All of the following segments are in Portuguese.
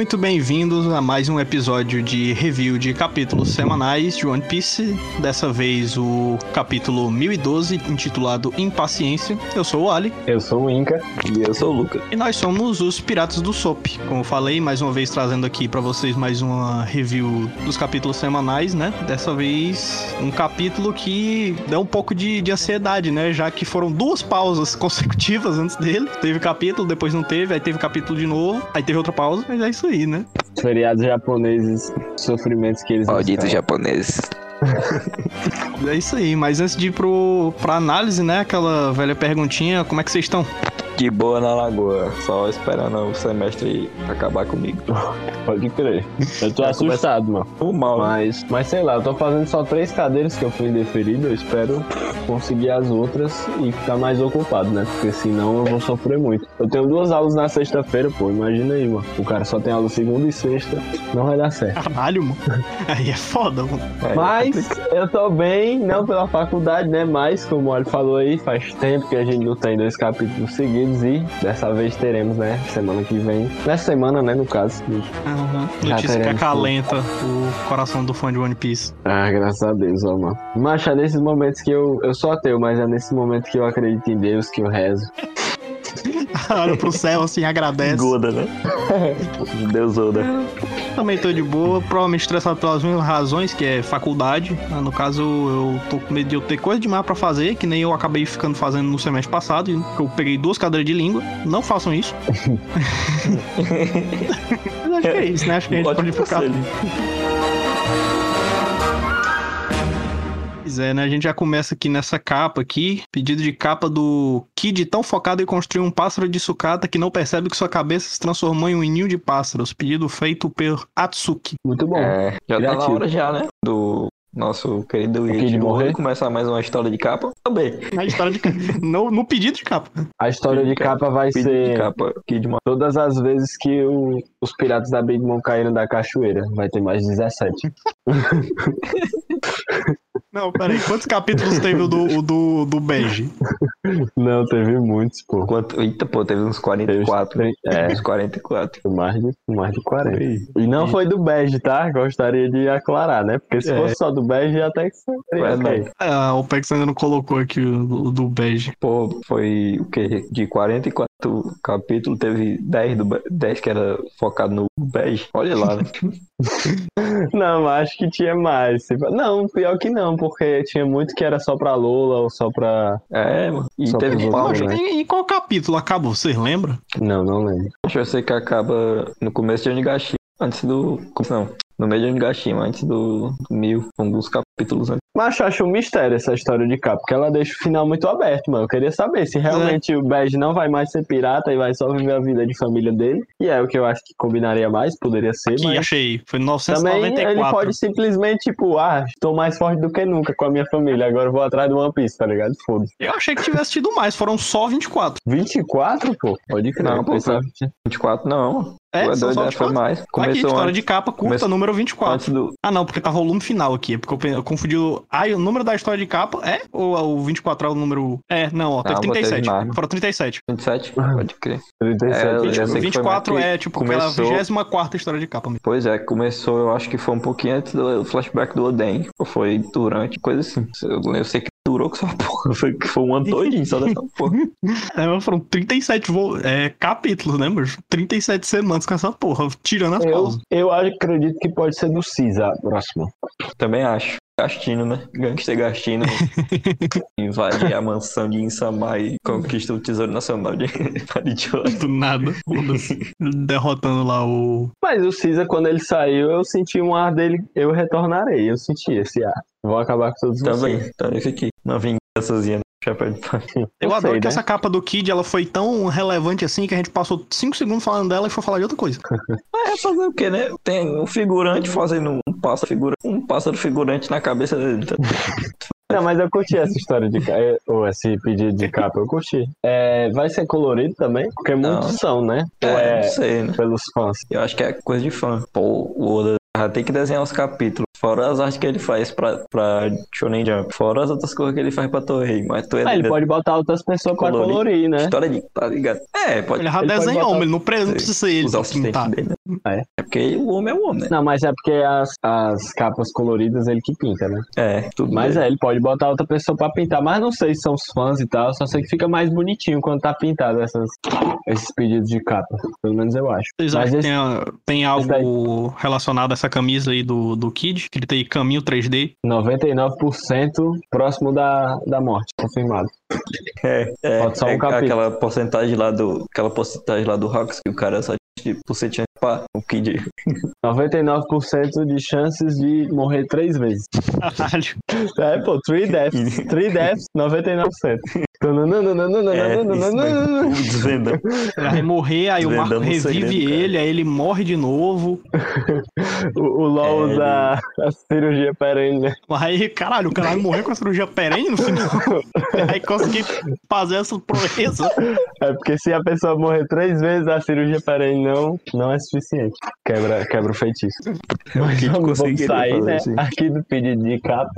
muito bem-vindos a mais um episódio de review de capítulos semanais de One Piece. Dessa vez o capítulo 1012, intitulado Impaciência. Eu sou o Ali. Eu sou o Inca. E eu sou o Luca. E nós somos os Piratas do Sop. Como eu falei, mais uma vez trazendo aqui para vocês mais uma review dos capítulos semanais, né? Dessa vez um capítulo que deu um pouco de, de ansiedade, né? Já que foram duas pausas consecutivas antes dele. Teve capítulo, depois não teve, aí teve capítulo de novo, aí teve outra pausa, mas é isso aí, né? Feriados japoneses, sofrimentos que eles Malditos japoneses. É isso aí, mas antes de ir pro, pra análise, né? Aquela velha perguntinha, como é que vocês estão? De boa na lagoa, só esperando o semestre acabar comigo. Pode crer. Eu tô assustado, mano. O mal, né? Mas, mas sei lá, eu tô fazendo só três cadeiras que eu fui indeferido. Eu espero conseguir as outras e ficar mais ocupado, né? Porque senão eu vou sofrer muito. Eu tenho duas aulas na sexta-feira, pô. Imagina aí, mano. O cara só tem aula segunda e sexta. Não vai dar certo. Caralho, mano. Aí é foda, mano. É, Mas eu tô bem, não pela faculdade, né? Mas, como o Olho falou aí, faz tempo que a gente não tem dois capítulos seguidos e dessa vez teremos, né? Semana que vem. Nessa semana, né? No caso. Uhum. Notícia que acalenta o coração do fã de One Piece. Ah, graças a Deus, ó, mano. Mas é nesses momentos que eu. Eu sou ateu, mas é nesse momento que eu acredito em Deus, que eu rezo. Olha pro céu assim, agradece. Goda, né? Deus Oda. Também tô de boa, provavelmente estressado pelas mesmas razões, que é faculdade. Ah, No caso, eu tô com medo de eu ter coisa demais pra fazer, que nem eu acabei ficando fazendo no semestre passado, que eu peguei duas cadeiras de língua. Não façam isso. Mas acho que é isso, né? Acho que a gente Ótimo pode ficar. Pois é, né? A gente já começa aqui nessa capa aqui. Pedido de capa do Kid tão focado em construir um pássaro de sucata que não percebe que sua cabeça se transformou em um ninho de pássaros. Pedido feito por Atsuki. Muito bom. É, já tá na hora já, né? Do nosso querido Kid morrer. morrer. Começar mais uma história de capa. Também. Na história de capa. no, no pedido de capa. A história de capa vai Pedido de ser capa. Kid morrer. todas as vezes que o- os piratas da Big Mom caíram da cachoeira. Vai ter mais 17. Não, peraí. Quantos capítulos teve o do, o do, do Bege? Não, teve muitos, pô. Quanto... Eita, pô, teve uns 44. Teve- É, Uns 44. foi mais de, mais de 40. E não foi do bege, tá? Gostaria de aclarar, né? Porque se É. fosse só do bege, até que seria É, ok. né? Ah, o Pex ainda não colocou aqui o, do Bege. Pô, foi o quê? De 44 capítulos, teve 10, do, Be- 10 que era focado no bege. Olha lá, né? Não, acho que tinha mais. Não, pior que não, porque tinha muito que era só pra Lola ou só pra. É, mano. E teve outros, né? Em, em qual capítulo acabou? Vocês lembram? Não, não lembro. Acho que eu sei que acaba no começo de Onigashima, antes do... Não, no meio de Onigashima, antes do, mil, um dos capítulos antes. Mas eu acho um mistério essa história de capa, porque ela deixa o final muito aberto, mano. Eu queria saber se realmente o Bege não vai mais ser pirata e vai só viver a vida de família dele. E é o que eu acho que combinaria mais, poderia ser, Aqui, mas. achei. Foi Também 1994. ele pode simplesmente, tipo, ah, estou mais forte do que nunca com a minha família, agora eu vou atrás do One Piece, tá ligado? Foda-se. Eu achei que tivesse tido mais, foram só 24. 24, pô? Pode crer. Não, pô, pensava que tinha- 24 não. É, Tu são doido, né? Foi 24. mais. Aqui, Começou história antes, de capa curta, Começou- número 24. antes do... Ah, não, porque o volume final aqui. é Porque eu, confundi o. Ah, e o número da história de capa é? Ou é o 24 é o número. É, não, ó, Não, botei 37. demais. Foram 37. 27, pode crer. 37. É, eu 20, já sei que foi 24 mais que é tipo aquela começou- 24 história de capa mesmo. Pois é, começou, eu acho que foi um pouquinho antes do flashback do Oden. Ou foi durante, coisa assim. Eu, eu sei que durou com essa porra. Foi, que foi um ano todinho só dessa porra. É, mas foram 37 vo- é, capítulos, né, mano? 37 semanas com essa porra, tirando as Eu, pausas. eu acredito que pode ser do Cisa, a próxima. Também acho. Gastino, né? Gangster Gastino invade a mansão de Insama e conquista o Tesouro Nacional de Paridiola. Do nada. Derrotando lá o. Mas o Cisa, quando ele saiu, eu senti um ar dele, eu retornarei, eu senti esse ar. Vou acabar com todos vocês. Também, tá nesse aqui. Uma vingançazinha no chapéu de palha. Eu Não adoro sei, que né? essa capa do Kid ela foi tão relevante assim que a gente passou 5 segundos falando dela e foi falar de outra coisa. É fazer o quê, né? Tem um figurante fazendo um pássaro figurante, um pássaro figurante na cabeça dele. tá? Não, mas eu curti essa história de capa, ou esse pedido de capa, eu curti. É, vai ser colorido também? Porque Não. muitos são, né? É, é não sei, né? pelos fãs. Eu acho que é coisa de fã. Pô, o Oda já tem que desenhar os capítulos. Fora as artes que ele faz pra, pra Shonen Jump. Fora as outras coisas que ele faz pra Torrei. Mas tu é Ah, ele pode botar outras pessoas pra Colorir. colorir, né? História de. Tá ligado? É, pode. Ele já Ele desenhou, botar- mas ele não, pre- não precisa ser ele Os pra assistentes pintar. dele, né? É. É porque o homem é o homem, né? Não, mas é porque as, as capas coloridas ele que pinta, né? É, tudo Mas bem. é, ele pode botar outra pessoa pra pintar. Mas não sei se são os fãs e tal. Só sei que fica mais bonitinho quando tá pintado essas, esses pedidos de capa. Pelo menos eu acho. Vocês Mas acham que esse- tem, a- tem algo relacionado a essa camisa aí do, do Kid? Que ele tem caminho 3D? 99% próximo da, da morte, confirmado. É, é, Falta só um é capítulo. aquela porcentagem lá do. Aquela porcentagem lá do Hawks que o cara só tinha por você tinha pá, o Kid. 99% de chances de morrer três vezes. Caralho. É, pô, 3 deaths. 3 deaths, 99%. É, isso mesmo. Desvendando. Ele vai morrer, aí o Marco revive ele, aí ele morre de novo. O, o LOL É, usa a cirurgia perene, né? Aí, caralho, o cara vai morrer com a cirurgia perene no final. aí consegui fazer essa proeza. É porque se a pessoa morrer três vezes, a cirurgia perene não, não é suficiente. Quebra, quebra o feitiço. Mas vamos, vamos sair, né? isso. Aqui do pedido de capa.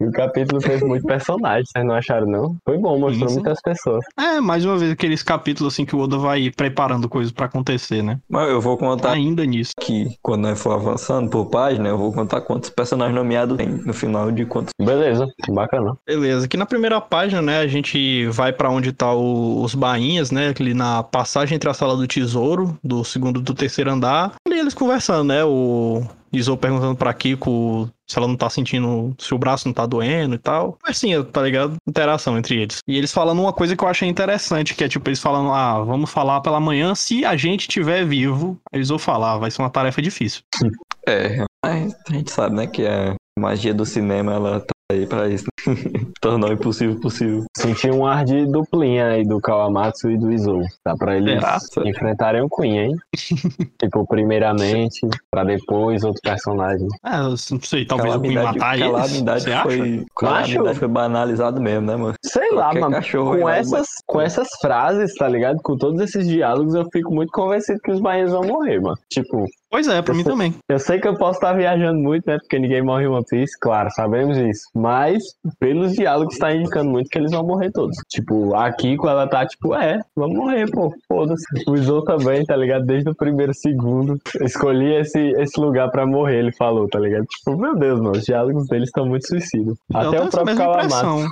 E o capítulo teve muito personagem, vocês não acharam, não? Foi bom, mostrou Isso. muitas pessoas. É, mais uma vez, aqueles capítulos assim que o Oda vai preparando coisas pra acontecer, né? Mas eu vou contar Ainda nisso. que quando nós for avançando por página, eu vou contar quantos personagens nomeados tem no final de quantos. Beleza, bacana. Beleza, aqui na primeira página, né, a gente vai pra onde tá o- os bainhas, né, ali na passagem entre a sala do tesouro, do segundo e do terceiro andar, e eles conversando, né, o Izou perguntando pra Kiko se ela não tá sentindo, se o braço não tá doendo e tal. Conversinha, tá ligado? Interação entre eles. E eles falando uma coisa que eu achei interessante, que é tipo, eles falando, ah, vamos falar pela manhã se a gente tiver vivo. Eles vão falar, vai ser uma tarefa difícil. É, mas a gente sabe, né, que a magia do cinema ela tá aí pra isso. né? Tornar o impossível possível. Senti um ar de duplinha aí do Kawamatsu e do Izou. Dá pra eles Será? enfrentarem o Queen, hein? tipo, primeiramente, pra depois outro personagem. É, eu não sei, talvez o Queen matar eles. calamidade Você acha? foi, calamidade Macho? foi banalizado mesmo, né, mano? Sei lá, Qualquer mano. Com essas, com essas frases, tá ligado? Com todos esses diálogos, eu fico muito convencido que os bainhas vão morrer, mano. Tipo, Pois é, pra mim Essa- também. eu sei que eu posso estar viajando muito, né? Porque ninguém morre em One Piece, claro, sabemos isso. Mas, pelos diálogos, tá indicando muito que eles vão morrer todos. Tipo, a Kiko, ela tá tipo, é, vamos morrer, pô, foda-se. O Izou também, tá ligado? Desde o primeiro segundo. Escolhi esse, esse lugar pra morrer, ele falou, tá ligado? Tipo, meu Deus, mano, os diálogos deles estão muito suicidas. eu Até o próprio Kawamatsu. impressão.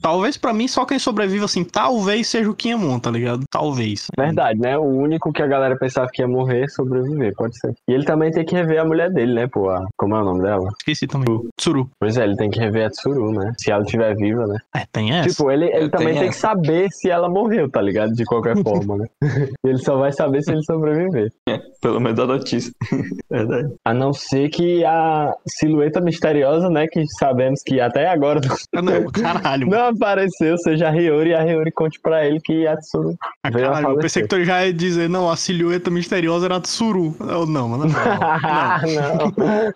Talvez pra mim só quem sobrevive assim, talvez seja o Kinemon, tá ligado? Talvez. Verdade, né? O único que a galera pensava que ia morrer, sobreviver, pode ser. E ele também tem que rever a mulher dele, né, pô? A- Como é o nome dela? Esqueci também. Tsuru. Pois é, ele tem que rever a Tsuru, né? Se ela estiver viva, né? É, tem essa. Tipo, ele, ele Eu também tem que essa. saber se ela morreu, tá ligado? De qualquer forma, né? ele só vai saber se ele sobreviver. Pelo menos a notícia. Verdade. A não ser que a silhueta misteriosa, né? Que sabemos que até agora Não, caralho. mano. não apareceu, seja a Ryori e a Ryori conte pra ele que a Tsuru Ah, veio a Caralho, eu pensei que tu já ia dizer, não, a silhueta misteriosa era a Tsuru. Eu, não, mano. Não, não.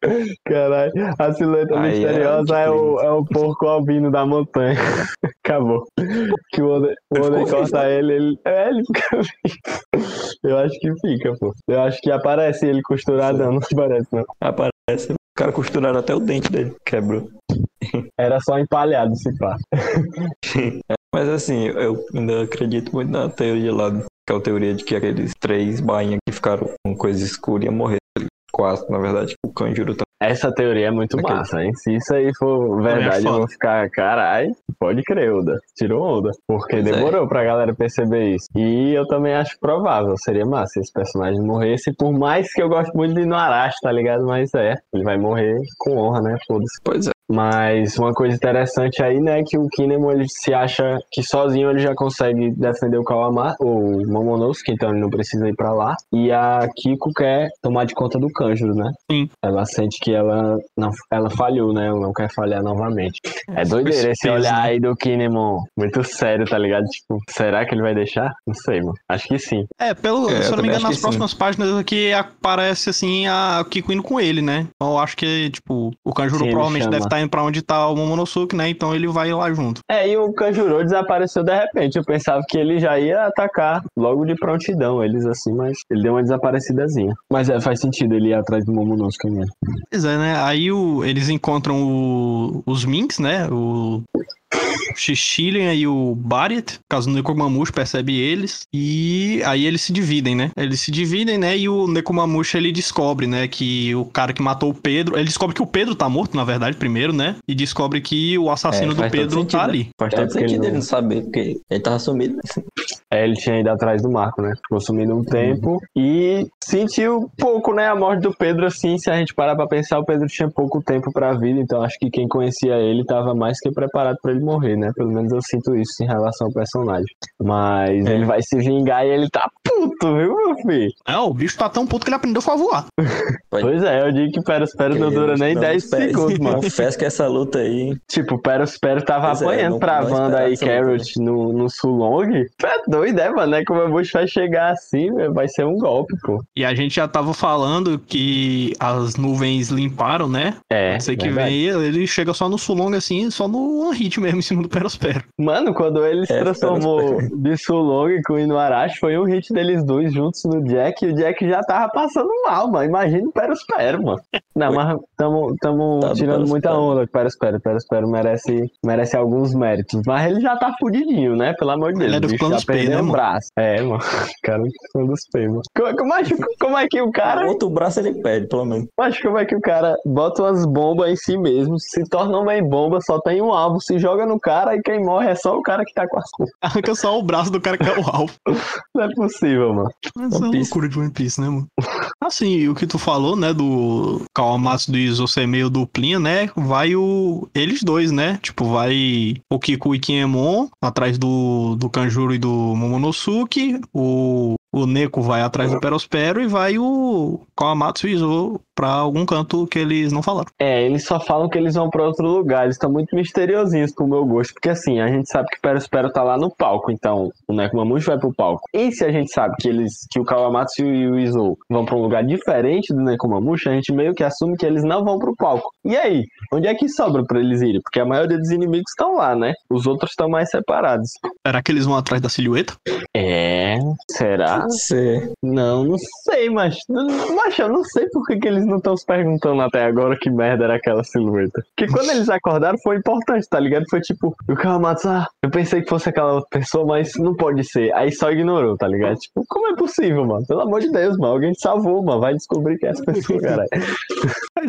Caralho, a silhueta Aí é misteriosa é, o, é o porco albino da montanha. Acabou. Que o Oden, o corta ele, ele. É, ele fica vivo. Eu acho que fica, pô. Eu acho que aparece ele costuradão, não aparece, não. Aparece. O cara costuraram até o dente dele. Quebrou. Era só empalhado esse pá. Mas assim, eu ainda acredito muito na teoria lá, que é a teoria de que aqueles três bainhas que ficaram com coisa escura iam morrer. Quatro, na verdade. O Kanjuro tá. Essa teoria é muito massa, hein? Se isso aí for verdade, eu vou ficar, carai, pode crer, Oda. Tirou onda. Porque Pois é. demorou pra galera perceber isso. E eu também acho provável, seria massa se esse personagem morresse, por mais que eu goste muito de Inuarashi, tá ligado? Mas é, ele vai morrer com honra, né? Foda-se. Pois é. Mas uma coisa interessante aí, né, que o Kinemon ele se acha que sozinho ele já consegue defender o Kawama, o Momonosuke, então ele não precisa ir pra lá. E a Kiko quer tomar de conta do Kanjuro, né? Sim. Ela sente que ela não, ela falhou, né? Ela não quer falhar novamente. É doideira esse peso, olhar né? aí do Kinemon. Muito sério, tá ligado? Tipo, será que ele vai deixar? Não sei, mano. Acho que sim. É, pelo, É, se eu não me engano, nas que próximas páginas aqui aparece assim a Kiko indo com ele, né? Então eu acho que, tipo, o Kanjuro Sim, provavelmente deve estar indo pra onde tá o Momonosuke, né? Então ele vai lá junto. É, e o Kanjuro desapareceu de repente. Eu pensava que ele já ia atacar logo de prontidão eles assim, mas ele deu uma desaparecidazinha. Mas é, faz sentido ele ir atrás do Momonosuke mesmo. Pois é, né? Aí o- eles encontram o- os Minks, né? O Xixilian e o Bariat, caso o Nekomamushi percebe eles, e aí eles se dividem, né? Eles se dividem, né? E o Nekomamushi ele descobre, né, que o cara que matou o Pedro, ele descobre que o Pedro tá morto, na verdade, primeiro, né? E descobre que o assassino É, do Pedro sentido, tá né? ali. Faz todo sentido ele ele não- não saber, porque ele tava sumido. É, ele tinha ido atrás do Marco, né? Ficou sumido um tempo e sentiu pouco, né? A morte do Pedro, assim, se a gente parar pra pensar, o Pedro tinha pouco tempo pra vida, então acho que quem conhecia ele tava mais que preparado pra ele morrer, né? Pelo menos eu sinto isso em relação ao personagem. Mas É. ele vai se vingar e ele tá puto, viu, meu filho? É, o bicho tá tão puto que ele aprendeu a voar. Pois é, eu digo que Peros Peros não dura nem Não 10 espere. segundos, mano. Confesso que essa luta aí. Tipo, Peros Peros tava Pois é, apanhando não- pra não Wanda luta, Carrot no, no Sulong. Tu é doido, é, mano? É que o Mabush vai chegar assim, vai ser um golpe, pô. E a gente já tava falando que as nuvens limparam, né? É, Sei que verdade. vem, ele chega só no Sulong, assim, só no One Hit mesmo, em cima do Perospero. Mano, quando ele se É, transformou de Sulong com o Inuarashi, foi um hit deles dois juntos no Jack, e o Jack já tava passando mal, mano. Imagina o Perospero, mano. Não, mas tamo, tamo Tá do tirando muita onda com o Perospero. O Perospero merece, merece alguns méritos. Mas ele já tá fudidinho, né? Pelo amor de Deus. Ele é o dos bicho já P, perdeu né, um mano? braço. É, mano. O cara é dos planos P, mano. Como, como, é que- como é que o cara Outro braço ele perde, pelo menos. Mas como é que o cara bota umas bombas em si mesmo, se torna uma em bomba, só tem um alvo, se joga no cara e quem morre é só o cara que tá com as coisas. Arranca só o braço do cara que é o alvo. Não é possível, mano. Essa é uma loucura de One Piece, né, mano? Assim, e o que tu falou, né, do Kawamatsu do Izo ser meio duplinha, né, vai o... eles dois, né? Tipo, vai o Kiku e Kinemon atrás do, do Kanjuro e do Momonosuke, o... O Neko vai atrás do Perospero e vai o Kawamatsu e Izo pra algum canto que eles não falaram. É, eles só falam que eles vão pra outro lugar, eles estão muito misteriosinhos pro meu gosto, porque assim, a gente sabe que o Perospero tá lá no palco, então o Nekomamushi vai pro palco. E se a gente sabe que eles, que o Kawamatsu e o Izou vão pra um lugar diferente do Nekomamushi, a gente meio que assume que eles não vão pro palco. E aí, onde é que sobra pra eles irem? Porque a maioria dos inimigos estão lá, né? Os outros estão mais separados. Será que eles vão atrás da silhueta? É, será? Você. Não, não sei, mas. Mas eu não sei por que, que eles não estão se perguntando até agora que merda era aquela silhueta. Porque quando eles acordaram foi importante, tá ligado? Foi tipo, o Kawamatsu, ah, eu pensei que fosse aquela outra pessoa, mas não pode ser. Aí só ignorou, tá ligado? Tipo, como é possível, mano? Pelo amor de Deus, mano. Alguém salvou, mano. Vai descobrir que é essa pessoa, caralho.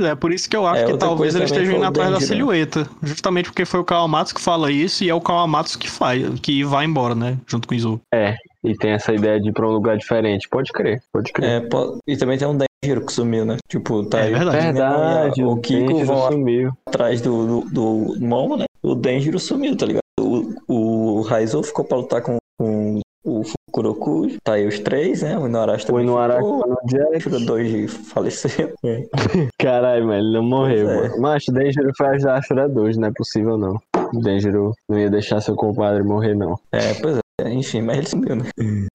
Pois é, por isso que eu acho É, que talvez eles também estejam indo atrás da né? silhueta. Justamente porque foi o Kawamatsu que fala isso e é o Kawamatsu que faz, que vai embora, né? Junto com o Izo. E tem essa ideia de ir pra um lugar diferente. Pode crer, pode crer. É, po- e também tem um Denjiro que sumiu, né? Tipo, tá É aí. verdade. Verdade, o Kiko vão sumiu. atrás do, do, do Momo, né? O Denjiro sumiu, tá ligado? O, o Raizo ficou pra lutar com, com o Fukuroku. Tá aí os três, né? O Inuarashi também no Araque, ficou. no Jack. O Shura faleceu. É. Caralho, mano, ele não morreu, Pois é. mano. Mas o Denjiro foi ajudar a Shura 2, não é possível, não. O Denjiro não ia deixar seu compadre morrer, não. É, pois é. Enfim, mas ele sumiu, né?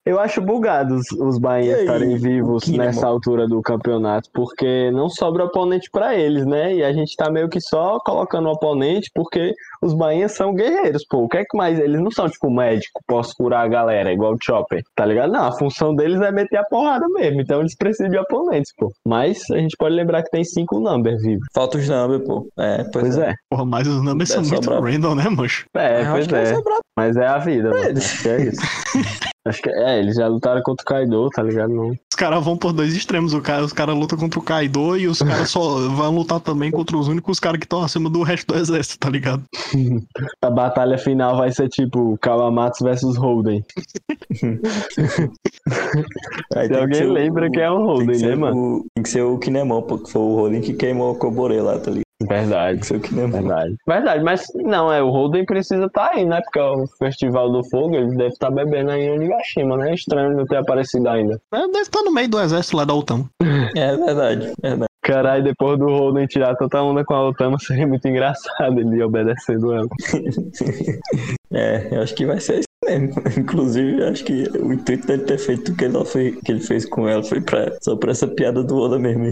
Eu acho bugado os, os Bainhas aí, estarem vivos nessa altura do campeonato, porque não sobra oponente pra eles, né? E a gente tá meio que só colocando oponente porque os Bainhas são guerreiros, pô. O que é que mais? Eles não são tipo médico, posso curar a galera, igual o Chopper, tá ligado? Não, a função deles é meter a porrada mesmo, então eles precisam de oponentes, pô. Mas a gente pode lembrar que tem cinco number vivos. Falta os number, pô. É, pois, Pois é. é. Porra, mas os numbers são muito sobrar. random, né, mancho? É, pois é. Mas é a vida, mano. eles. Acho que é isso. Acho que é, eles já lutaram contra o Kaido, tá ligado? Não. Os caras vão por dois extremos. O cara, os caras lutam contra o Kaido e os caras só vão lutar também contra os únicos caras que estão acima do resto do exército, tá ligado? A batalha final vai ser tipo Kawamatsu versus Holden. Aí Se tem que alguém ser o- lembra que é um tem que Holden, ser né, mano? o- Tem que ser o Kinemon, pô, que foi o Holden que queimou o Kobore lá, tá ligado? Verdade. que ser o Kinemon. Verdade. Verdade, mas não, é, o Holden precisa estar aí, né? Porque é o Festival do Fogo, ele deve estar bebendo aí em Onigashima, né? Estranho não ter aparecido ainda. É, Deve estar no meio do exército lá da Otama. É verdade, é verdade. Caralho, depois do Holden tirar tanta onda com a Otama, seria muito engraçado ele obedecendo ela. É, eu acho que vai ser isso mesmo. Inclusive, eu acho que o intuito dele ter feito o que ele, fez, que ele fez com ela foi pra, só pra essa piada do Oda mesmo.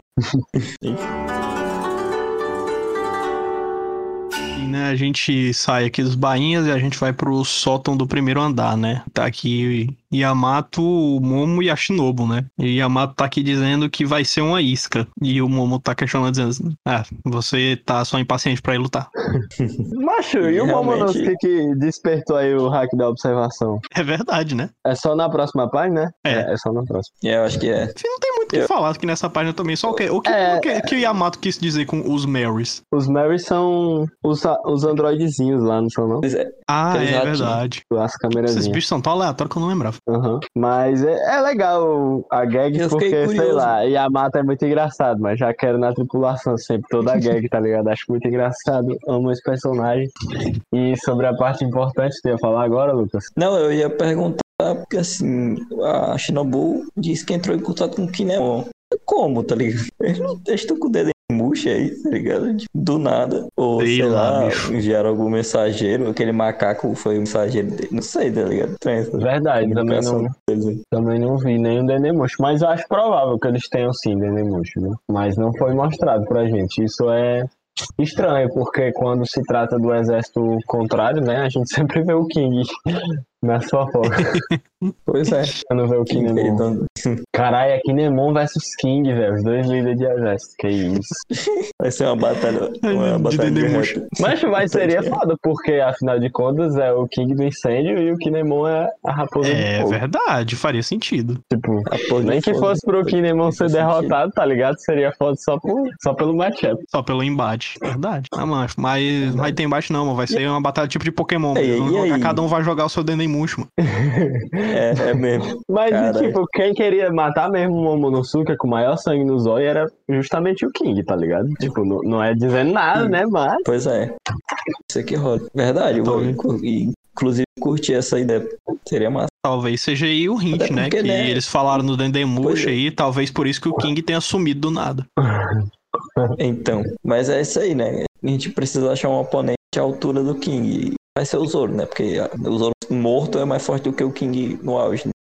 Né, a gente sai aqui dos bainhas e a gente vai pro sótão do primeiro andar, né? Tá aqui Yamato, o Momo e a Shinobu, né? E Yamato tá aqui dizendo que vai ser uma isca. E o Momo tá questionando, dizendo: Ah, você tá só impaciente pra ir lutar. Macho, e o Realmente. Momonosuke que despertou aí o hack da observação? É verdade, né? É só na próxima página, né? É. É, só na próxima. É, eu acho que é. Não tem que Eu- falar aqui nessa página também. Só o que, o que, É. o que, que o Yamato quis dizer com os Marys? Os Mary são os, os androidezinhos lá, não são não? É. Ah, é ratinhos. verdade. As Esses câmerazinhas. bichos são tão aleatórios que eu não lembrava. Aham. Mas é, é legal a gag Eu porque, sei lá, Yamato é muito engraçado, mas já quero na tripulação sempre toda a gag, tá ligado? Acho muito engraçado, amo esse personagem. E sobre a parte importante, tu ia falar agora, Lucas? Não, eu ia perguntar, porque assim, a Shinobu disse que entrou em contato com o Kinemon. Como, tá ligado? Eles estão com o dedo em murcha aí, tá ligado? Tipo, Do nada. Ou, Sei sei, lá, bicho. enviaram algum mensageiro, aquele macaco foi o mensageiro dele. Não sei, tá ligado? Essa Verdade, também não, também não vi nenhum Dendemush, mas eu acho provável que eles tenham sim Dendemush, né? Mas não foi mostrado pra gente. Isso é estranho, porque quando se trata do exército contrário, né, a gente sempre vê o King na sua foto. Pois é. Quando vê o Kinemon. Então, Caralho, é Kinemon versus King, velho. Os dois líderes de exército. Que isso. vai ser uma batalha. Uma De batalha de Dendemush. rap. Mas, mas seria foda, porque afinal de contas é o King do incêndio e o Kinemon é a raposa É do fogo. verdade, faria sentido. Tipo, de nem que fogo. fosse pro Kinemon ser derrotado, tá ligado? Seria foda só, por, só pelo matchup. Só pelo embate. Verdade. Ah, mano, mas não vai ter embate não, mano. Vai ser uma batalha tipo de Pokémon. E e cada um vai jogar o seu Dendemush, mano. É, é mesmo. Mas, e, tipo, quem queria matar mesmo o Momonosuke com o maior sangue no zóio era justamente o King, tá ligado? Tipo, não, não é dizendo nada, né? Mas Pois é. Isso aqui rola. Verdade, eu vou inclusive curti essa ideia. Seria massa. Talvez seja aí o hint, né? Que né? eles falaram no Dendemush é. aí, talvez por isso que o King tenha sumido do nada. Então, mas é isso aí, né? A gente precisa achar um oponente à altura do King. Vai ser o Zoro, né? Porque ah, o Zoro morto é mais forte do que o King no auge. Né?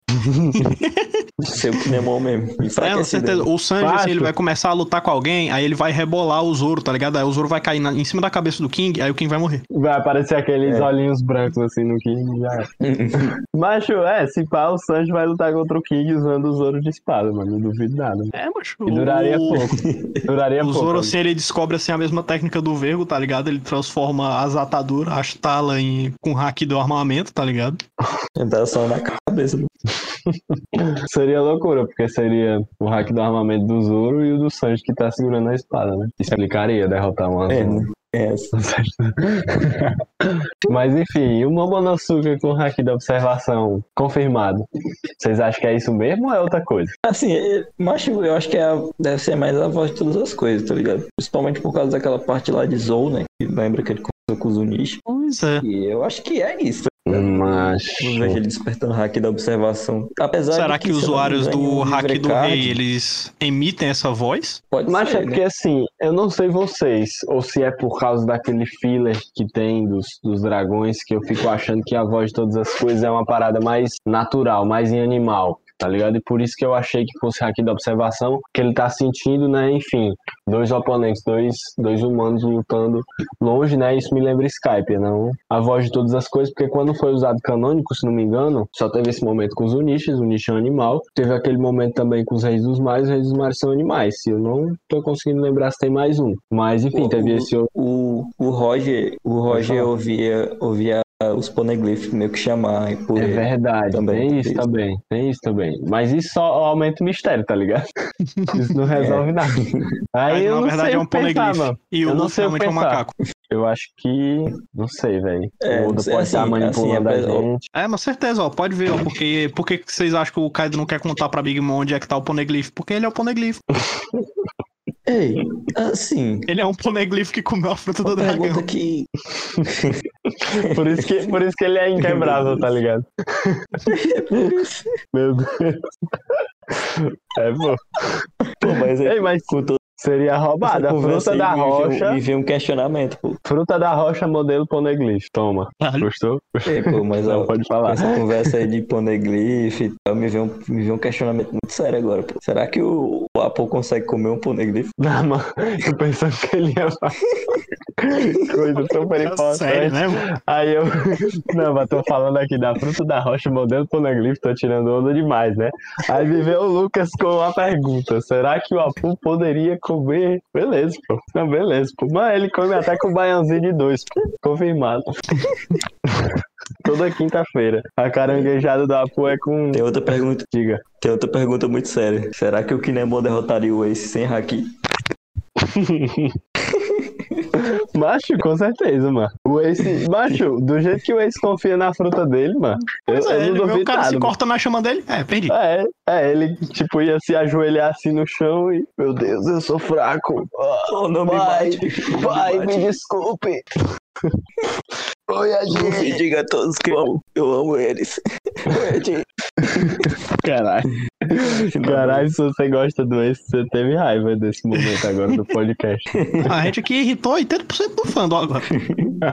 Ser o Kinemon mesmo. É, com certeza. O Sanji, assim, ele vai começar a lutar com alguém, aí ele vai rebolar o Zoro, tá ligado? Aí o Zoro vai cair na- em cima da cabeça do King, aí o King vai morrer. vai aparecer aqueles É. olhinhos brancos assim no King já. Macho, é, se pá, o Sanji vai lutar contra o King usando o Zoro de espada, mano. Não duvido nada. É, macho. E duraria o... pouco. Duraria O pouco. Zoro, assim, ele descobre assim, a mesma técnica do Vergo, tá ligado? Ele transforma as ataduras, as talas em... com hack do armamento, tá ligado? Dá só na cabeça. Seria loucura, porque seria o hack do armamento do Zoro e o do Sanji que tá segurando a espada, né? Explicaria derrotar um É, azul. né? É, Mas enfim, o Momonosuke com o hack da observação confirmado. Vocês acham que é isso mesmo ou é outra coisa? Assim, é- mas eu acho que é a- deve ser mais a voz de todas as coisas, tá ligado? Principalmente por causa daquela parte lá de Zou, né? Que lembra que ele conversou com o Zunichi. Pois é. E eu acho que é isso. Mas. Não vejo ele despertando o hack da observação. Apesar Será de que, eu me usuários do hack do Card rei, eles emitem essa voz? Pode Mas ser, é né? porque assim, eu não sei vocês, ou se é por causa daquele filler que tem dos, dos dragões, que eu fico achando que a voz de todas as coisas é uma parada mais natural, mais em animal, tá ligado? E por isso que eu achei que fosse aqui da observação, que ele tá sentindo, né, enfim, dois oponentes, dois, dois humanos lutando longe, né? Isso me lembra Skype, não a voz de todas as coisas, porque quando foi usado canônico, se não me engano, só teve esse momento com os Unishis, o Unish é um animal, teve aquele momento também com os Reis dos Mares, os Reis dos Mares são animais, se eu não tô conseguindo lembrar se tem mais um, mas enfim, O- teve o- esse outro. O, o Roger, o Roger ouvia, ouvia os poneglyphs meio que chamar por É verdade, também, tem isso isso. também, tem isso também. Mas isso só aumenta o mistério, tá ligado? Isso não resolve nada. Aí Mas, eu na não verdade sei é um poneglyph. E Eu o não Luffy sei o que realmente é um macaco. Eu acho que. Não sei, velho. É, o Oda não sei, pode estar assim, manipulando assim, a apesar- gente. É, mas certeza, ó, pode ver, ó, porque por que que vocês acham que o Kaido não quer contar pra Big Mom onde é que tá o poneglyph? Porque ele é o poneglyph. Ei, assim, Ele é um poneglyph que comeu a fruta do dragão. que. Por isso, que, por isso que ele é inquebrável, tá ligado? Meu Deus. É, pô. Pô, mas é Ei, mas com toda seria roubada. Fruta da rocha. Me veio um questionamento, pô. Fruta da rocha modelo poneglyph. Toma. Caralho. Gostou? Ei, pô, mas Não, ó, pode falar. essa conversa aí de poneglyph e tal, me veio, um, me veio um questionamento muito sério agora, pô. Será que o, o Apple consegue comer um poneglyph? Não, mano. Eu pensando que ele ia falar. Coisa super importante. Sério, né? mano? Aí eu. Não, mas tô falando aqui da fruta da rocha, modelo poneglyph, tô tirando onda demais, né? Aí veio o Lucas com uma pergunta: será que o Apu poderia comer? Beleza, pô. Não, beleza, pô. Mas ele come até com baiãozinho de dois, pô. Confirmado. Toda quinta-feira. A caranguejada do Apu é com. Tem outra pergunta. Diga. Tem outra pergunta muito séria. Será que o Kinemon derrotaria o Ace sem Haki? Macho, com certeza, mano. O Ace. Macho, do jeito que o Ace confia na fruta dele, mano. Eu, é, eu ele não o cara se nada, mano. corta na chama dele. É, perdi. É, é, ele tipo ia se ajoelhar assim no chão e. Meu Deus, eu sou fraco. Oh, não me Pai, me pai, mate. me desculpe. Oi, a Não se gente. diga a todos que eu amo. Eu amo eles. Oi, Ed. Caralho. Caralho, se você gosta do Ace, você teve raiva desse momento agora do podcast. A gente aqui irritou 80% do fã do agora.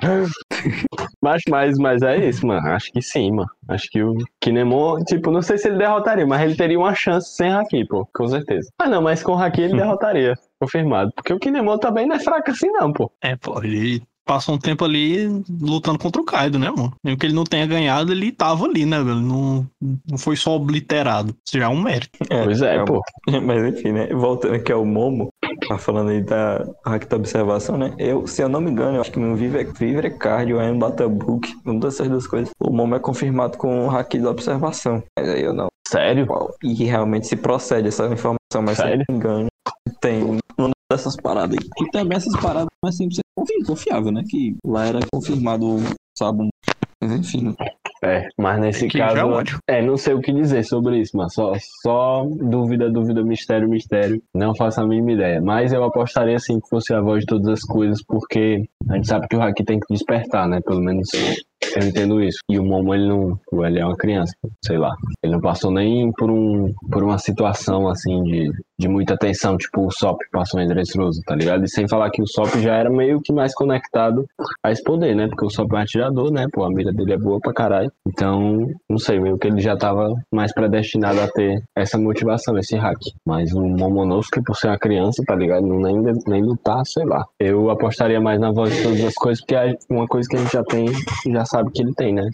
Mas, mas, mas é isso, mano. Acho que sim, mano. Acho que o Kinemon, tipo, não sei se ele derrotaria, mas ele teria uma chance sem Haki, pô. Com certeza. Ah, não, mas com Haki ele derrotaria. Confirmado. Porque o Kinemon também não é fraco assim, não, pô. É, pô, ele passou um tempo ali lutando contra o Kaido, né, mano? Mesmo que ele não tenha ganhado, ele tava ali, né, velho? Não, não foi só obliterado. Isso já é um mérito. Pois é, é pô. Mas enfim, né? Voltando aqui ao Momo, tá falando aí da hack da observação, né? Eu, se eu não me engano, eu acho que no Vive, Vive Card ou é em Batabook, uma dessas duas coisas, o Momo é confirmado com o hack da observação. Mas aí eu não. Sério? E realmente se procede essa informação, mas se eu Sério? não me engano, tem dessas paradas aí. E também essas paradas não é 100% confi- confiável, né? Que lá era confirmado, sabe? Mas enfim, É, mas nesse Que já é caso. ódio. É, não sei o que dizer sobre isso, mas só, só dúvida, dúvida, mistério, mistério. Não faço a mínima ideia. Mas eu apostaria assim que fosse a voz de todas as coisas, porque a gente sabe que o Haki tem que despertar, né? Pelo menos eu entendo isso. E o Momo, ele não. Ele é uma criança, sei lá. Ele não passou nem por, um, por uma situação assim de, de muita tensão, tipo o Sop passou em Dressrosa, tá ligado? E sem falar que o Sop já era meio que mais conectado a esse poder, né? Porque o Sop é um atirador, né? Pô, a mira dele é boa pra caralho. Então, não sei, meio que ele já tava mais predestinado a ter essa motivação, esse hack. Mas o Momonosuke, por ser uma criança, tá ligado? Nem, nem lutar, sei lá. Eu apostaria mais na voz de todas as coisas, porque é uma coisa que a gente já tem, já sabe que ele tem, né?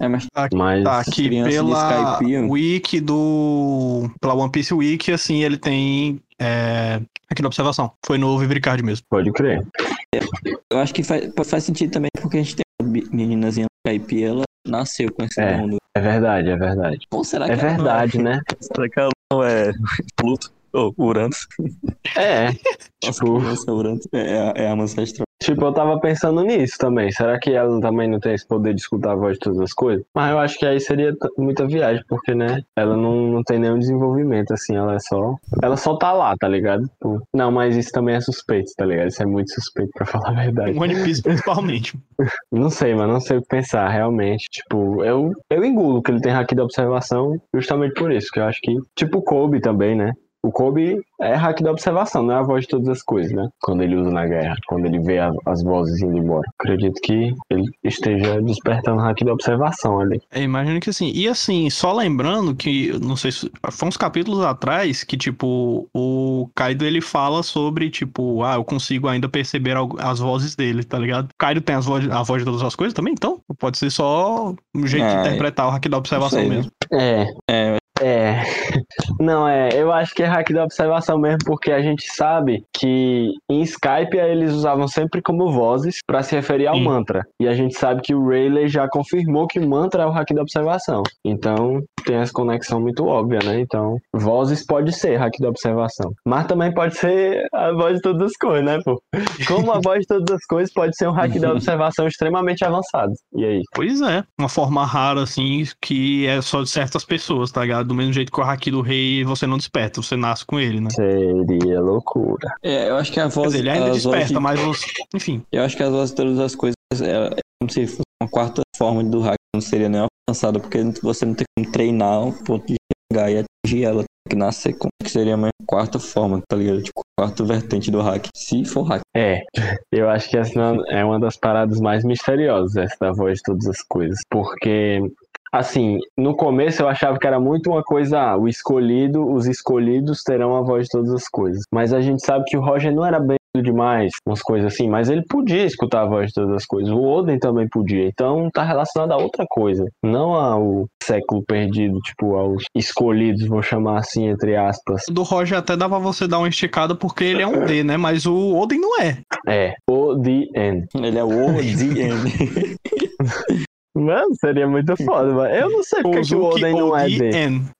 é, mas Mas. Tá aqui crianças de pela Skypiea. wiki do. Pela One Piece Wiki, assim, ele tem. É, aqui na observação. Foi no Vivricard mesmo. Pode crer. eu acho que faz, faz sentido também, porque a gente tem uma meninazinha Caipi, ela nasceu com esse É. mundo. É verdade, é verdade. Ou será É que não verdade, né? Será que ela não é Pluto? Ou Uranus? É. Nossa, Tipo, criança Uranus é, a- é a ancestral. Tipo, eu tava pensando nisso também. Será que ela também não tem esse poder de escutar a voz de todas as coisas? Mas eu acho que aí seria muita viagem, porque, né, ela não, não tem nenhum desenvolvimento, assim, ela é só. Ela só tá lá, tá ligado? Tipo, Não, mas isso também é suspeito, tá ligado? Isso é muito suspeito pra falar a verdade. O One Piece principalmente. Não sei, mas não sei o que pensar, realmente. Tipo, eu, eu engulo que ele tem hack da observação justamente por isso, que eu acho que. Tipo Kobe também, né? O Kobe é hack da observação, não é a voz de todas as coisas, né? Quando ele usa na guerra, quando ele vê a- as vozes indo embora. Acredito que ele esteja despertando hack da observação ali. Eu imagino que assim. E assim, só lembrando que, não sei se. Foi uns capítulos atrás que, tipo, o Kaido ele fala sobre, tipo, ah, eu consigo ainda perceber as vozes dele, tá ligado? O Kaido tem as vo a voz de todas as coisas também, então? Pode ser só um jeito Ah, de interpretar o hack da observação sei, né? mesmo. É. É, É. Não, é. Eu acho que é hack da observação mesmo, porque a gente sabe que em Skype eles usavam sempre como vozes pra se referir ao Sim. mantra. E a gente sabe que o Rayleigh já confirmou que o mantra é o hack da observação. Então tem essa conexão muito óbvia, né? Então, vozes pode ser hack da observação. Mas também pode ser a voz de todas as coisas, né, pô? Como a voz de todas as coisas pode ser um hack da observação extremamente avançado. E aí? Pois é, uma forma rara, assim, que é só de certas pessoas, tá ligado? Do mesmo jeito que o hack do rei você não desperta, você nasce com ele, né? Seria loucura. é, eu acho que a Quer voz. dizer, ele ainda desperta, de- mas você. Enfim. Eu acho que as vozes de todas as coisas é, é como se fosse uma quarta forma do hack. Não seria nem alcançada, porque você não tem como treinar ao ponto de chegar e atingir ela. Tem que nascer com que seria uma quarta forma, tá ligado? Tipo, quarta vertente do hack. Se for hack. É, eu acho que essa é uma das paradas mais misteriosas, essa da voz de todas as coisas. Porque, assim, no começo eu achava que era muito uma coisa, ah, o escolhido, os escolhidos terão a voz de todas as coisas. Mas a gente sabe que o Roger não era bem demais, umas coisas assim, mas ele podia escutar a voz de todas as coisas. O Oden também podia. Então tá relacionado a outra coisa, não ao século perdido, tipo aos escolhidos, vou chamar assim entre aspas. Do Roger até pra você dar uma esticada porque ele é um D, né? Mas o Oden não é. É, o the end. Ele é o ODN. Mano, seria muito foda, mano. Eu não sei porque que o Oden não é D.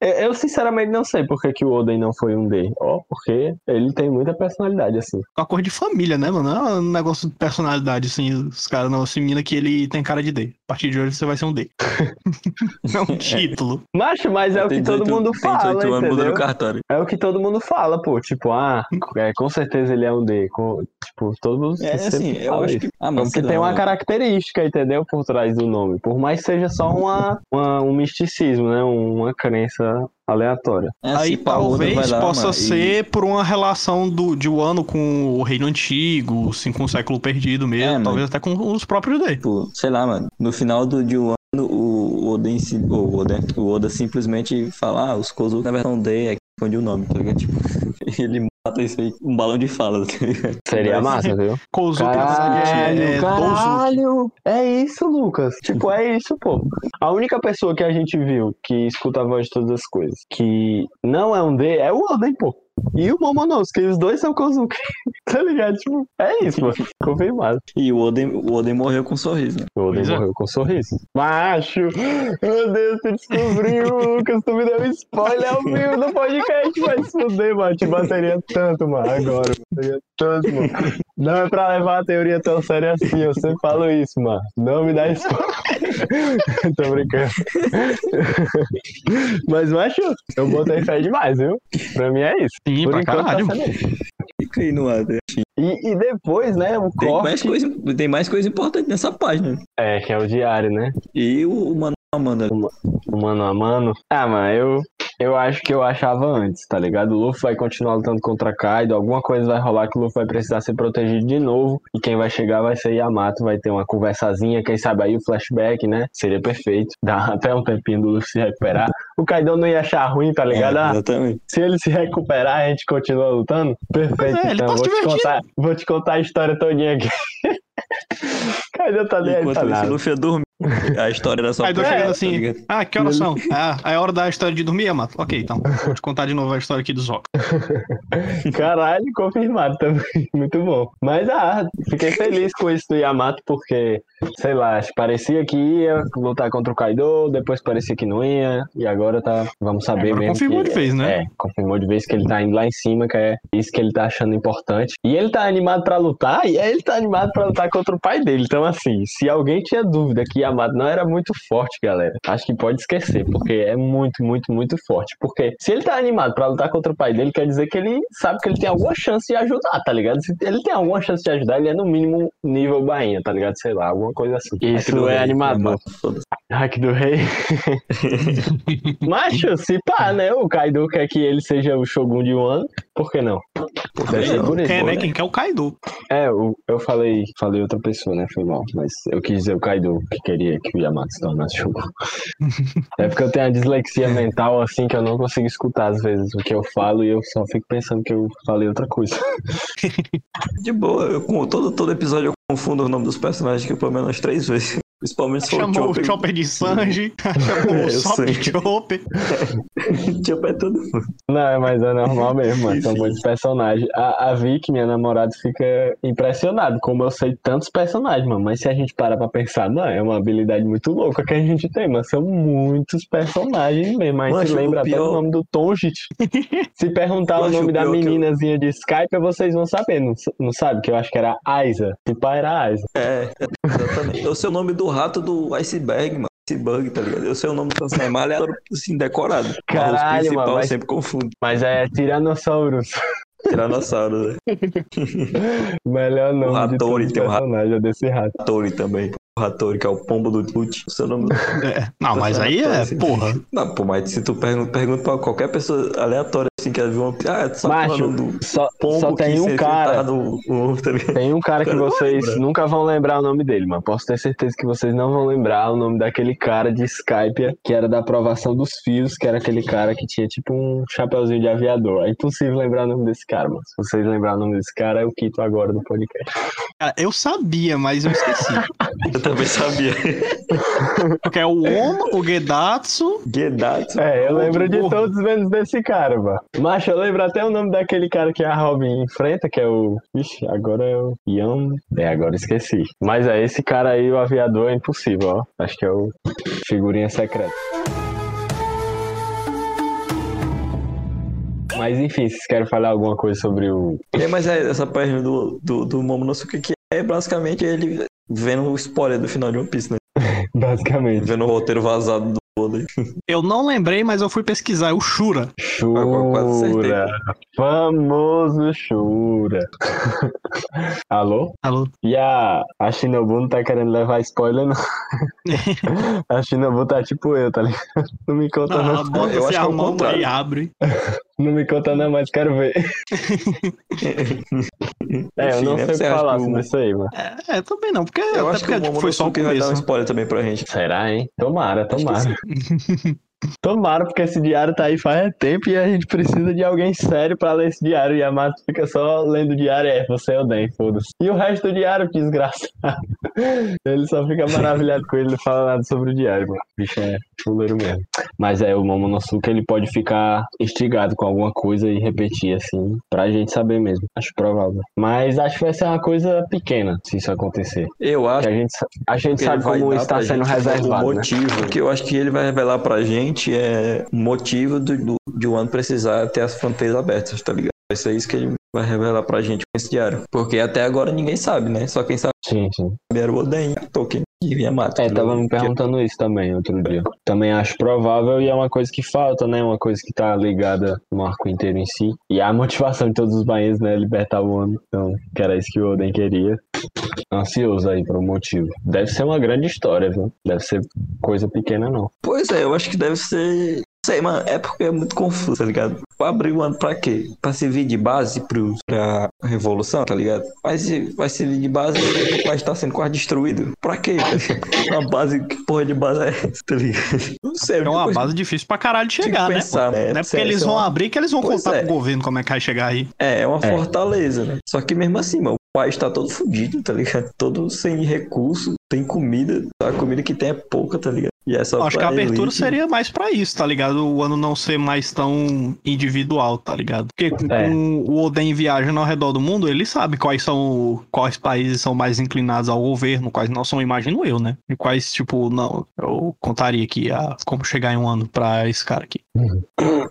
Eu, eu, sinceramente não sei porque que o Oden não foi um D. Ó, porque ele tem muita personalidade, assim. Uma coisa de família, né, mano? Não é um negócio de personalidade, assim. Os caras não assimilam que ele tem cara de D. A partir de hoje você vai ser um D. é um título. Macho, mas é o que todo 18 mundo fala, 18 anos, muda no entendeu? É o que todo mundo fala, pô. Tipo, ah, é, com certeza ele é um D. Com, tipo, todo mundo É assim, eu acho isso. que. Ah, mas Porque tem uma característica, entendeu? Por trás do nome. Por mais que seja só uma, uma- um misticismo, né? Uma crença aleatória. é Aí assim, talvez lá, possa mano, e- ser por uma relação do, de Wano com o reino antigo, assim, com o século perdido mesmo. É, talvez até com os próprios D. Tipo, sei lá, mano. No final do de um ano, o Oda, ensi- o Oda, o Oda simplesmente fala, ah, os Kozuki na versão D é que esconde o nome, tá ligado? Tipo, ele mata isso aí, um balão de fala? Seria Mas- massa, viu? Kozuki, verdade, é, é caralho! É isso, Lucas. Tipo, é isso, pô. A única pessoa que a gente viu que escuta a voz de todas as coisas, que não é um D, é o Oden, pô. E o Momonosuke, os dois são Kozuki. tá ligado? Tipo, é isso, pô. Confirmado. E o Oden, o Oden morreu com um sorriso, né? O Oden Pois é. morreu com um sorriso. Macho! Meu Deus, tu descobriu, Lucas. Tu me deu um spoiler ao vivo no podcast. Vai se fuder, mano. Te bateria tanto, mano. Agora. Bateria tanto, mano. Não é pra levar a teoria tão séria assim. Eu sempre falo isso, mano. Não me dá spoiler. Tô brincando. Mas, macho, eu botei fé demais, viu? Pra mim é isso. Sim, Por pra enquanto caralho. tá. Fica aí no ar. E, e depois, né, o Tem corte... mais, coisa, tem mais coisa importante nessa página. É, que é o diário, né? E o, o Mano mano a mano. Ah, mano, eu, eu acho que eu achava antes, tá ligado? O Luffy vai continuar lutando contra Kaido, alguma coisa vai rolar que o Luffy vai precisar ser protegido de novo, e quem vai chegar vai ser Yamato, vai ter uma conversazinha, quem sabe aí o flashback, né? Seria perfeito. Dá até um tempinho do Luffy se recuperar. O Kaido não ia achar ruim, tá ligado? É, Ah, exatamente. se ele se recuperar, a gente continua lutando? Perfeito, é, então. tá Vou se te, contar, vou te contar a história todinha aqui. Kaido tá nem aí nada. Luffy ia dormir. A história era só Aí tô chegando tá assim, ligado? ah, que horas são? Ah, é hora da história de dormir, Yamato? Ok, então, vou te contar de novo a história aqui do Zop. Caralho, confirmado também. Muito bom. Mas, ah, fiquei feliz com isso do Yamato, porque, sei lá, parecia que ia lutar contra o Kaido, depois parecia que não ia, e agora tá. Vamos saber Agora mesmo. confirmou que- de vez, né? É, confirmou de vez que ele tá indo lá em cima, que é isso que ele tá achando importante. E ele tá animado pra lutar, e ele tá animado pra lutar contra o pai dele. Então, assim, se alguém tinha dúvida que Yamato não era muito forte, galera, acho que pode esquecer, porque é muito, muito, muito forte. Porque se ele tá animado pra lutar contra o pai dele, quer dizer que ele sabe que ele tem alguma chance de ajudar, tá ligado? Se ele tem alguma chance de ajudar, ele é no mínimo nível bainha, tá ligado? Sei lá, alguma coisa assim. Isso é rei, animador. Yamato, foda-se. Hack do rei. Macho, se pá, né? O Kaido quer que ele seja o Shogun de Wano. Por que não? Deve ser por isso. Quem, né? né? Quem quer o Kaido. É, o- eu falei, falei outra pessoa, né? Foi mal. Mas eu quis dizer o Kaido que queria que o Yamato tornasse Shogun. é porque eu tenho a dislexia mental, assim, que eu não consigo escutar às vezes o que eu falo e eu só fico pensando que eu falei outra coisa. De boa, eu, todo, todo episódio eu confundo o nome dos personagens pelo menos três vezes. Principalmente se o Chamou o Chopper. Chopper de Sanji, chamou É, o Sop de Chopper. Chopper é todo mundo. Não, mas é normal mesmo, mano. São muitos personagens. A, a Vicky, minha namorada, fica impressionada como eu sei tantos personagens, mano. Mas se a gente parar pra pensar, não, é uma habilidade muito louca que a gente tem, mas são muitos personagens mesmo. A gente Macho, lembra o até pior- do nome do Tonjit. se perguntar o nome o da que eu- meninazinha de Skype, vocês vão saber, não, não sabe? Que eu acho que era Aiza. Se pá, era Aiza. É, exatamente. Sei o nome do rato do Iceberg, mano. Iceberg, tá ligado? Eu sei o nome do personagem mais aleatório, assim, decorado. Mas Caralho, principal mano, mas- sempre confundo. Mas é Tyrannosaurus. Tiranossauro, né? O melhor nome de Hattori, tem um rato. é desse rato. Hattori também. O Hattori, que é o pombo do Tut. O seu nome do... É. Não, mas aí é, Assim. porra. Não, pô, mas se tu pergunta, pergunta pra qualquer pessoa aleatória assim, que ela viu uma. Ah, tu sabe Macho, do Só, pombo só tem que um cara. tá ligado? Tem um cara que vocês lembra. nunca vão lembrar o nome dele, mas posso ter certeza que vocês não vão lembrar o nome daquele cara de Skype que era da aprovação dos fios, que era aquele cara que tinha tipo um chapeuzinho de aviador. É impossível lembrar o nome desse cara, mas se vocês lembrarem o nome desse cara, eu quito agora do podcast. Cara, eu sabia, mas eu esqueci. Eu também sabia. Porque é o Oma, o Gedatsu. Gedatsu. É, eu lembro de todos menos desse cara, mano. Mas eu lembro até o nome daquele cara que a Robin enfrenta, que é o. Ixi, agora é o Ian. É, agora esqueci. Mas é, esse cara aí, o aviador, é impossível, ó. Acho que é o figurinha secreta. Mas enfim, vocês querem falar alguma coisa sobre o. É, mas é, essa página do, do, do Momonosuke que é basicamente ele vendo o spoiler do final de One Piece, né? Basicamente. Vendo o roteiro vazado Oda. aí. Eu não lembrei, mas eu fui pesquisar. É o Shura. Shura. Famoso Shura. Alô? Alô? E a, a Shinobu não tá querendo levar spoiler, não. a Shinobu tá tipo eu, tá ligado? Não me conta, Ah, não. bota eu esse acho que é o contrário. aí, abre. Não me conta, não, mas quero ver. É, eu Enfim, não né, sei o que falar que o- sobre isso aí, mano. É, é, também não, porque, Eu acho que o foi só o Momonosuke vai dar um começo. spoiler também pra gente. Será, hein? Tomara, que tomara. Tomara, porque esse diário tá aí faz tempo e a gente precisa de alguém sério pra ler esse diário. E a Mato fica só lendo o diário, é, você é o Den, foda-se. E o resto do diário, que desgraçado. Ele só fica maravilhado com ele, não fala nada sobre o diário, mano. O bicho é fuleiro mesmo. Mas é, o Momonosuke, ele pode ficar instigado com alguma coisa e repetir, assim, pra gente saber mesmo. Acho provável. Mas acho que vai ser uma coisa pequena, se isso acontecer. Eu acho Que a gente, sa- a gente sabe como está sendo reservado, né? motivo que eu acho que ele vai revelar pra gente é o motivo do, do, de o ano precisar ter as fronteiras abertas, tá ligado? Vai ser isso que ele vai revelar pra gente com esse diário. Porque até agora ninguém sabe, né? Só quem sabe Sim, sim. era o Oden, Tolkien e Yamato. É, tava me perguntando isso também outro dia. Também acho provável e é uma coisa que falta, né? Uma coisa que tá ligada no arco inteiro em si. E a motivação de todos os banheiros, né? Libertar o ano. Então, que era isso que o Oden queria. Ansioso aí pro motivo. Deve ser uma grande história, viu? Deve ser coisa pequena, não. Pois é, eu acho que deve ser. Não sei, mano, é porque é muito confuso, tá ligado? Abrir o ano pra quê? Pra servir de base pro, pra revolução, tá ligado? Se vai servir de base, vai estar sendo quase destruído. Pra quê? tá? Uma base, que porra de base é essa, tá ligado? Não sei, É uma base difícil pra caralho de chegar, né? pensar, né? Não é porque eles é vão uma- abrir que eles vão Pois contar é. pro governo como é que vai chegar aí. É, é uma É. fortaleza, né? Só que mesmo assim, mano, o país tá todo fudido, tá ligado? Todo sem recurso, tem comida, a comida que tem é pouca, tá ligado? E é só Acho que a abertura elite. seria mais pra isso, tá ligado? O ano não ser mais tão individual, tá ligado? Porque com É. com o Oden viajando ao redor do mundo, ele sabe quais são quais países são mais inclinados ao governo, quais não são, imagino eu, né? E quais, tipo, não. Eu contaria aqui a, como chegar em um ano pra esse cara aqui.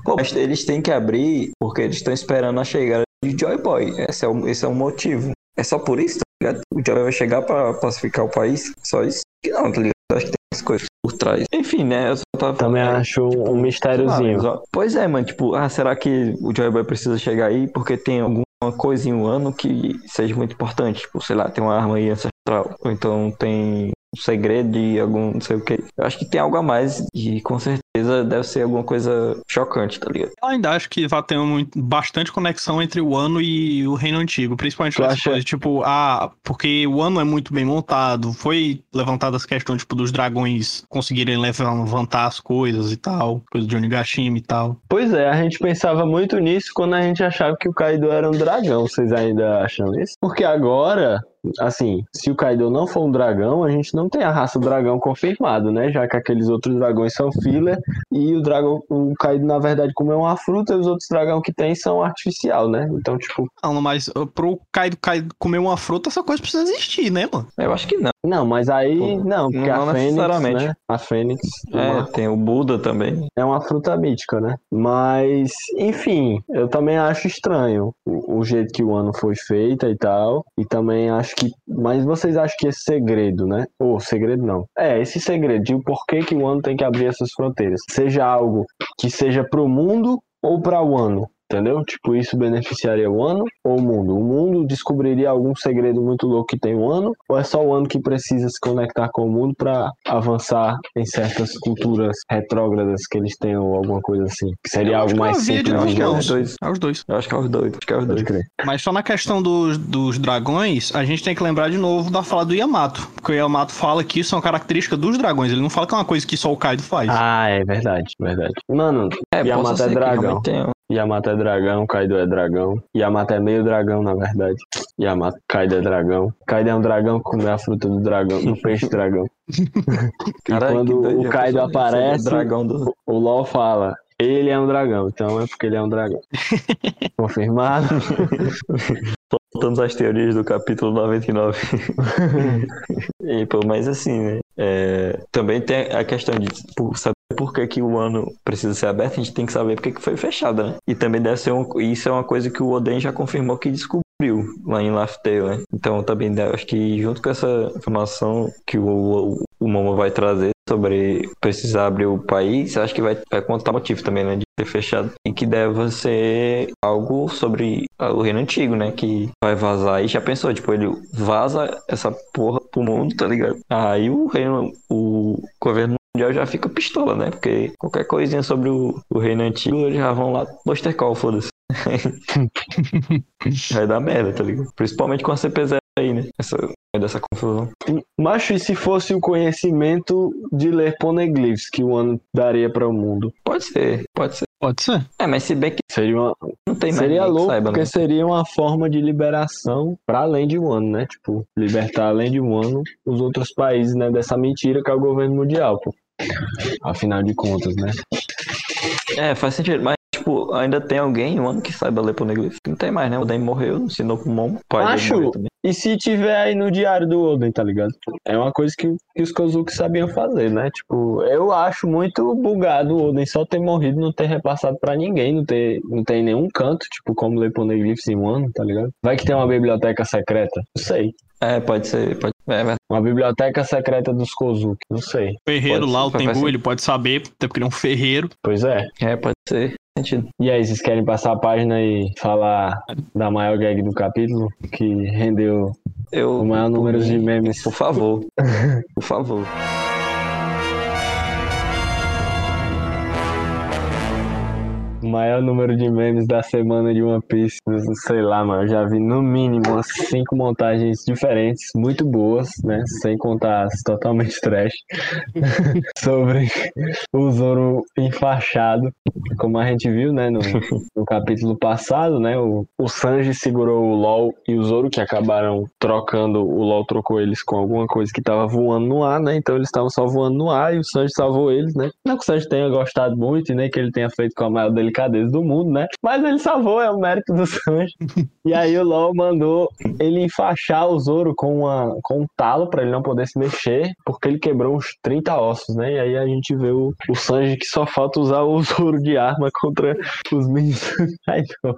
Pô, mas eles têm que abrir porque eles estão esperando a chegada de Joy Boy. Esse é o, esse é o motivo. É só por isso, tá ligado? O Joy vai chegar pra pacificar o país. Só isso? Que não, tá ligado? Acho que tem as coisas por trás. Enfim, né? Eu só tava Também acho um sei lá, mistériozinho. ó, Pois é, mano. Tipo, ah, será que o Joy Boy precisa chegar aí porque tem alguma coisa em um ano que seja muito importante? Tipo, sei lá, tem uma arma aí ancestral. Ou então tem um segredo de algum não sei o que. Eu acho que tem algo a mais e com certeza deve ser alguma coisa chocante, tá ligado? Eu ainda acho que vai ter muito, bastante conexão entre o ano e o reino antigo, principalmente nessas acha- coisas, tipo, ah, porque o ano é muito bem montado, foi levantada as questões, tipo, dos dragões conseguirem levantar as coisas e tal, coisa de Onigashima e tal. Pois é, a gente pensava muito nisso quando a gente achava que o Kaido era um dragão. Vocês ainda acham isso? Porque agora, assim, se o Kaido não for um dragão, a gente não tem a raça dragão confirmado, né? Já que aqueles outros dragões são filler e o dragão, o Kaido na verdade comeu uma fruta e os outros dragão que tem são artificial, né? Então, tipo, Não, mas uh, pro Kaido, Kaido comer uma fruta, essa coisa precisa existir, né, mano? Eu acho que não. não, mas aí não, porque não a Fênix, necessariamente. né? A Fênix É, tem o Buda também. é uma fruta mítica, né? Mas, enfim, eu também acho estranho o, o jeito que o ano foi feito e tal. E também acho que. Mas vocês acham que esse segredo, né? Ou segredo não. É, esse segredo de o porquê que o ano tem que abrir essas fronteiras. Seja algo que seja pro mundo ou para o ano. Entendeu? Tipo, isso beneficiaria o ano ou o mundo? O mundo descobriria algum segredo muito louco que tem o ano? Ou é só o ano que precisa se conectar com o mundo para avançar em certas culturas retrógradas que eles tenham ou alguma coisa assim? Que seria Eu algo que mais eu simples. acho que é os dois. É os dois. Eu acho que é os dois. Acho que é os dois. Mas só na questão dos, dos dragões, a gente tem que lembrar de novo da fala do Yamato. Porque o Yamato fala que isso é uma característica dos dragões. Ele não fala que é uma coisa que só o Kaido faz. Ah, é verdade, verdade. Mano, É, Yamato é dragão. realmente tenha. Yamato é dragão, Kaido é dragão. Yamato é meio dragão, na verdade. Yamato, Kaido é dragão. Kaido é um dragão que come a fruta do dragão, do peixe dragão. Caralho, quando doido, o Kaido aparece- O dragão do... O LOL fala, ele é um dragão, então é porque ele é um dragão. Confirmado. Voltamos às teorias do capítulo 99. e, pô, mas assim, né? é, também tem a questão de por saber por que, que o ano precisa ser aberto, a gente tem que saber por que, que foi fechado, né? E também deve ser um, isso é uma coisa que o Oden já confirmou que descobriu lá em Laughtale, né? Então também acho que junto com essa informação que o, o, o Momo vai trazer sobre precisar abrir o país, acho que vai, vai contar motivo também, né? De ter fechado. E que deve ser algo sobre o reino antigo, né? Que vai vazar. E já pensou, tipo, ele vaza essa porra pro mundo, tá ligado? Aí o reino, o governo mundial já fica pistola, né? Porque qualquer coisinha sobre o, o reino antigo, eles já vão lá, Buster Call, foda-se. Vai dar merda, tá ligado? Principalmente com a CP0 aí, né? Essa, dessa confusão. Macho, e se fosse o conhecimento de ler poneglyphs que o ano daria para o mundo? Pode ser, pode ser. Pode ser. É, mas se bem que Seria, uma, não tem mais seria louco, saiba, porque né? seria uma forma de liberação para além de um ano, né? Tipo, libertar além de um ano os outros países, né? Dessa mentira que é o governo mundial, pô. Afinal de contas, né? É, faz sentido, mas tipo, ainda tem alguém, um ano que saiba ler poneglyph. Não tem mais, né? O Den morreu, ensinou pro Momo. O pai também. E se tiver aí no diário do Oden, tá ligado? É uma coisa que, que os Kozuki sabiam fazer, né? Tipo, eu acho muito bugado o Oden só ter morrido, não ter repassado pra ninguém, não ter, não tem nenhum canto, tipo, como ler poneglyphs em um ano, tá ligado? Vai que tem uma biblioteca secreta, não sei. É, pode ser, pode É. Uma biblioteca secreta dos Kozuki, não sei. Ferreiro Pode lá, ser, o sentido. ele pode saber, até porque ele é um ferreiro. Pois é. É, pode ser. Sentido. E aí, vocês querem passar a página e falar da maior gag do capítulo, que rendeu Eu, o maior número de memes? Por favor. Por favor. Maior número de memes da semana de One Piece. Sei lá, mano. Já vi no mínimo umas cinco montagens diferentes, muito boas, né? Sem contar as totalmente trash. sobre o Zoro enfaixado. Como a gente viu, né? No, no capítulo passado, né? O, o Sanji segurou o LOL e o Zoro, que acabaram trocando. O LOL trocou eles com alguma coisa que tava voando no ar, né? Então eles estavam só voando no ar e o Sanji salvou eles, né? Não que o Sanji tenha gostado muito nem que ele tenha feito com a maior delicadeza do mundo, né? Mas ele salvou, é o mérito do Sanji. E aí o LOL mandou ele enfaixar o Zoro com, uma, com um talo pra ele não poder se mexer, porque ele quebrou uns 30 ossos, né? E aí a gente vê o, o Sanji que só falta usar o Zoro de arma contra os meninos. Ai, não.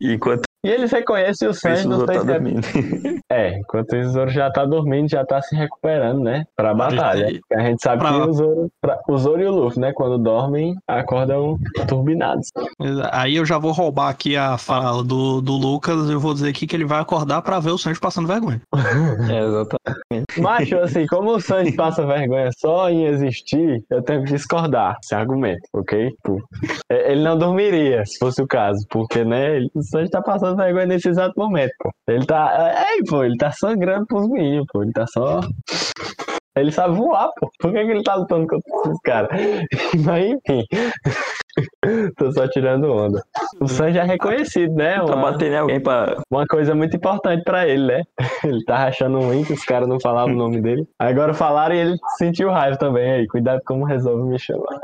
Enquanto E eles reconhecem o Sanji, isso, o não Zoro sei tá é dormindo. é, enquanto isso, o Zoro já tá dormindo, já tá se recuperando, né? Pra batalha. A gente sabe pra- que o Zoro, pra- o Zoro e o Luffy, né? Quando dormem, acordam turbinados. Aí eu já vou roubar aqui a fala do, do Lucas e eu vou dizer aqui que ele vai acordar pra ver o Sanji passando vergonha. É, exatamente. Macho, assim, como o Sanji passa vergonha só em existir, eu tenho que discordar esse argumento, ok? Tipo, é, ele não dormiria, se fosse o caso, porque, né, o Sanji tá passando vergonha nesse exato momento, pô. Ele tá, é, pô, ele tá sangrando pros meninos, pô, ele tá só... Ele sabe voar, pô. Por que, que ele tá lutando contra esses caras? Mas, enfim. Tô só tirando onda. O Sanji é reconhecido, né? Tá Uma- batendo em alguém pra. uma coisa muito importante pra ele, né? Ele tá rachando um link, os caras não falavam o nome dele. Agora falaram e ele sentiu raiva também. Aí, cuidado como resolve me chamar.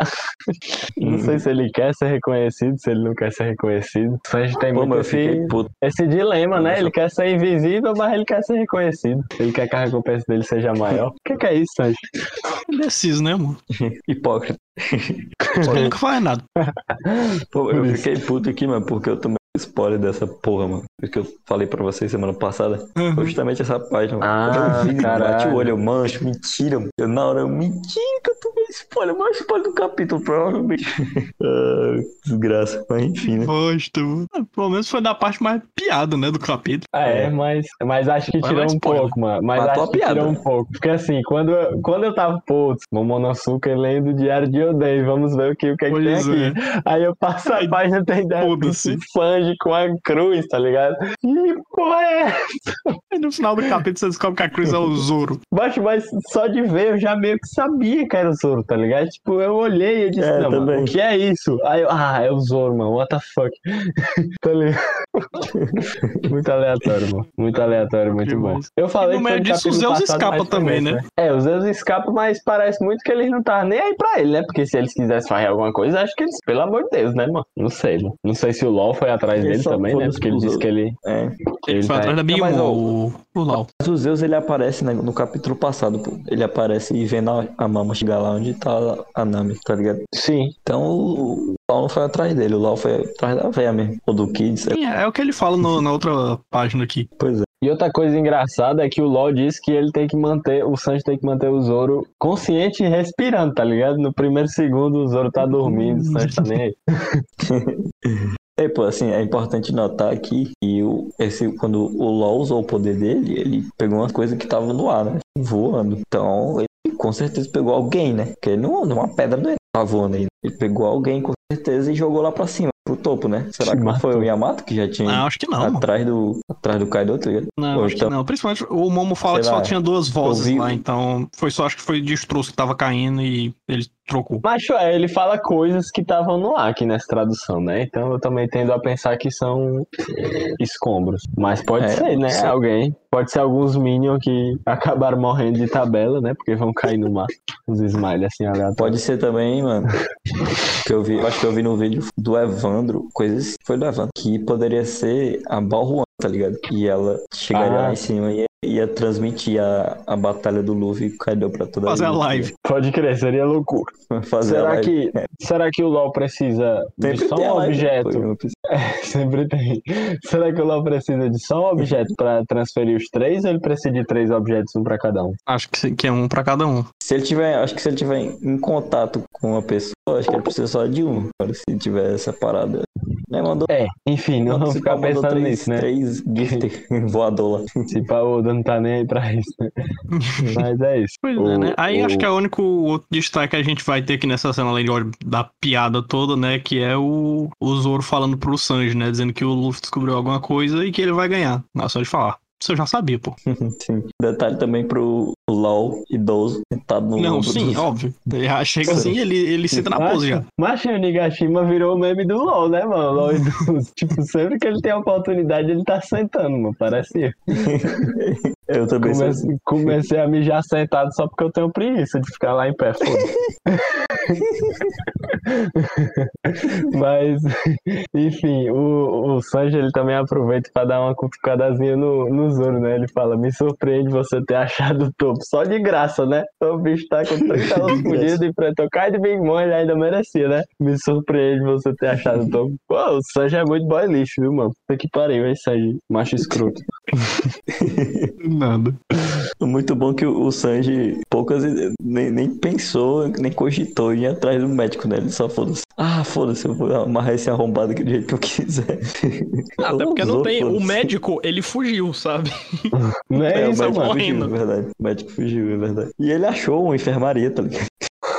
Não sei se ele quer ser reconhecido, se ele não quer ser reconhecido. O Sanji tem Pô, muito esse, esse dilema, né? Ele quer ser invisível, mas ele quer ser reconhecido. Ele quer que a recompensa dele seja maior. O que, que é isso, Sanji? Indeciso, né, mano? Hipócrita. Ele nunca faz nada. Pô, eu fiquei puto aqui, mano, porque eu tomei spoiler dessa porra, mano. Porque eu falei pra vocês semana passada. Uhum. Foi justamente essa página. Ah, Quando eu vi, caralho. bati o olho, eu mancho, mentira. mano. Eu na hora, eu mentira que eu tomei spoiler, mais spoiler do capítulo, provavelmente. ah, desgraça, mas enfim, né? Gosto. Pelo menos foi da parte mais piada, né, do capítulo. Ah, é, mas, mas acho que tirou um spoiler. pouco, mano. Mas Matou acho a que piada. tirou um pouco. Porque assim, quando, eu- quando eu tava, putz, Momonosuke lendo o Diário de Odeio, vamos ver o que, o que, é que tem Pois aqui. é. Aí eu passo a Aí, página tem dessa foda-se. Sanji com a cruz, tá ligado? E porra é essa? Aí no final do capítulo você descobre que a Cruz é o Zoro. Baixo, mas só de ver eu já meio que sabia que era o Zoro, tá ligado? Tipo, eu olhei e disse, É, não, mano, o que é isso? Aí eu, ah, é o Zoro, mano, what the fuck? tá ligado? muito aleatório, mano. Muito aleatório, muito bom. Eu falei E no meio disso, o Zeus escapa também, nesse, né? É, o Zeus escapa, mas parece muito que eles não estavam nem aí pra ele, né? Porque se eles quisessem fazer alguma coisa, acho que eles, pelo amor de Deus, né, mano? Não sei, mano. Não sei se o LOL foi atrás Ele dele também, né? Porque ele disse que ele. É. Ele, Ele foi tá- atrás da Big mas, ó, o, o Lau. Mas o Zeus ele aparece né, no capítulo passado, pô. Ele aparece e vendo a, a Mama chegar lá onde tá a Nami, tá ligado? Sim. Então o Lau não foi atrás dele, o Lau foi atrás da véia mesmo. Ou do Kid, sei lá. Sim, é o que ele fala no- na outra página aqui. Pois é. E outra coisa engraçada é que o LoL diz que ele tem que manter, o Sanji tem que manter o Zoro consciente e respirando, tá ligado? No primeiro segundo o Zoro tá dormindo, o Sanji tá nem aí. É, pô, assim, é importante notar aqui que o, esse, quando o LoL usou o poder dele, ele pegou umas coisas que estavam no ar, né? Voando. Então, ele com certeza pegou alguém, né? Porque ele não, não é uma pedra não tá voando aí. Ele pegou alguém com certeza e jogou lá pra cima, pro topo, né? Será que não foi o Yamato que já tinha Não, acho que não, mano. atrás do, atrás do Kaido, tá ligado? Não, acho então- que não. Principalmente o Momo fala Sei que só lá, tinha duas vozes lá, então foi só, acho que foi destroço que tava caindo e ele trocou. Mas é, ele fala coisas que estavam no ar aqui nessa tradução, né? Então eu também tendo a pensar que são escombros. Mas pode É, ser, né? sim. Alguém. Pode ser alguns Minions que acabaram morrendo de tabela, né? Porque vão cair no mar. Os smiles assim aleatórios. Pode ser também, mano. que eu vi, acho que eu vi no vídeo do Evandro, coisas foi do Evandro, que poderia ser a Balruan, tá ligado? E ela chegaria Ah. lá em cima e ia, transmitir a, a batalha do Luffy e Kaido pra toda Fazer a live. Pode crer, seria loucura. Fazer a Será live. que, será que o LoL precisa de Sempre só tem a um objeto? precisa- Sempre tem. Será que o LoL precisa de só um objeto pra transferir os três ou ele precisa de três objetos, um pra cada um? Acho que, que é um pra cada um. Se ele tiver, acho que se ele tiver em contato com uma pessoa, acho que ele precisa só de um. Agora, se tiver essa parada. Né, mandou É, enfim, não vamos se ficar pensando três, nisso, né? Três gift voador lá. Tipo, a Oda não tá nem aí pra isso, né? Mas é isso. Pois O- é, né? Aí o- acho que é o único outro destaque que a gente vai ter aqui nessa cena, além de, da piada toda, né? Que é o, o Zoro falando pro Sanji, né? Dizendo que o Luffy descobriu alguma coisa e que ele vai ganhar. Não é só de falar. Isso eu já sabia, pô. Sim. Detalhe também pro LOL idoso sentado no Não, sim, do- óbvio. Já chega assim, ele, ele senta na pose já. Mas o Nigashima virou o meme do LoL, né, mano? LoL idoso. tipo, sempre que ele tem a oportunidade, ele tá sentando, mano. Parece eu. Eu também sou Comecei, comecei a mijar sentado só porque eu tenho preguiça de ficar lá em pé. Mas, enfim, o, o Sanji ele também aproveita pra dar uma cutucadazinha no, no Zoro, né? Ele fala: Me surpreende você ter achado o topo, só de graça, né? O bicho tá com 30 anos fudido e pra tocar de Big Mom ele ainda merecia, né? Me surpreende você ter achado o topo. Pô, o Sanji é muito boy lixo, viu, mano? Puta que pariu, hein, Sanji? Macho escroto. Nada. Muito bom que o o Sanji poucas nem, nem pensou, nem cogitou em ir atrás do médico, né? Ele só foda-se. Ah, foda-se, eu vou amarrar esse arrombado aqui do jeito que eu quiser. Até porque não tem. O médico, ele fugiu, sabe? Não é, É, o isso, médico mano? morrendo. fugiu, é verdade. O médico fugiu, é verdade. E ele achou uma enfermaria, tá ligado?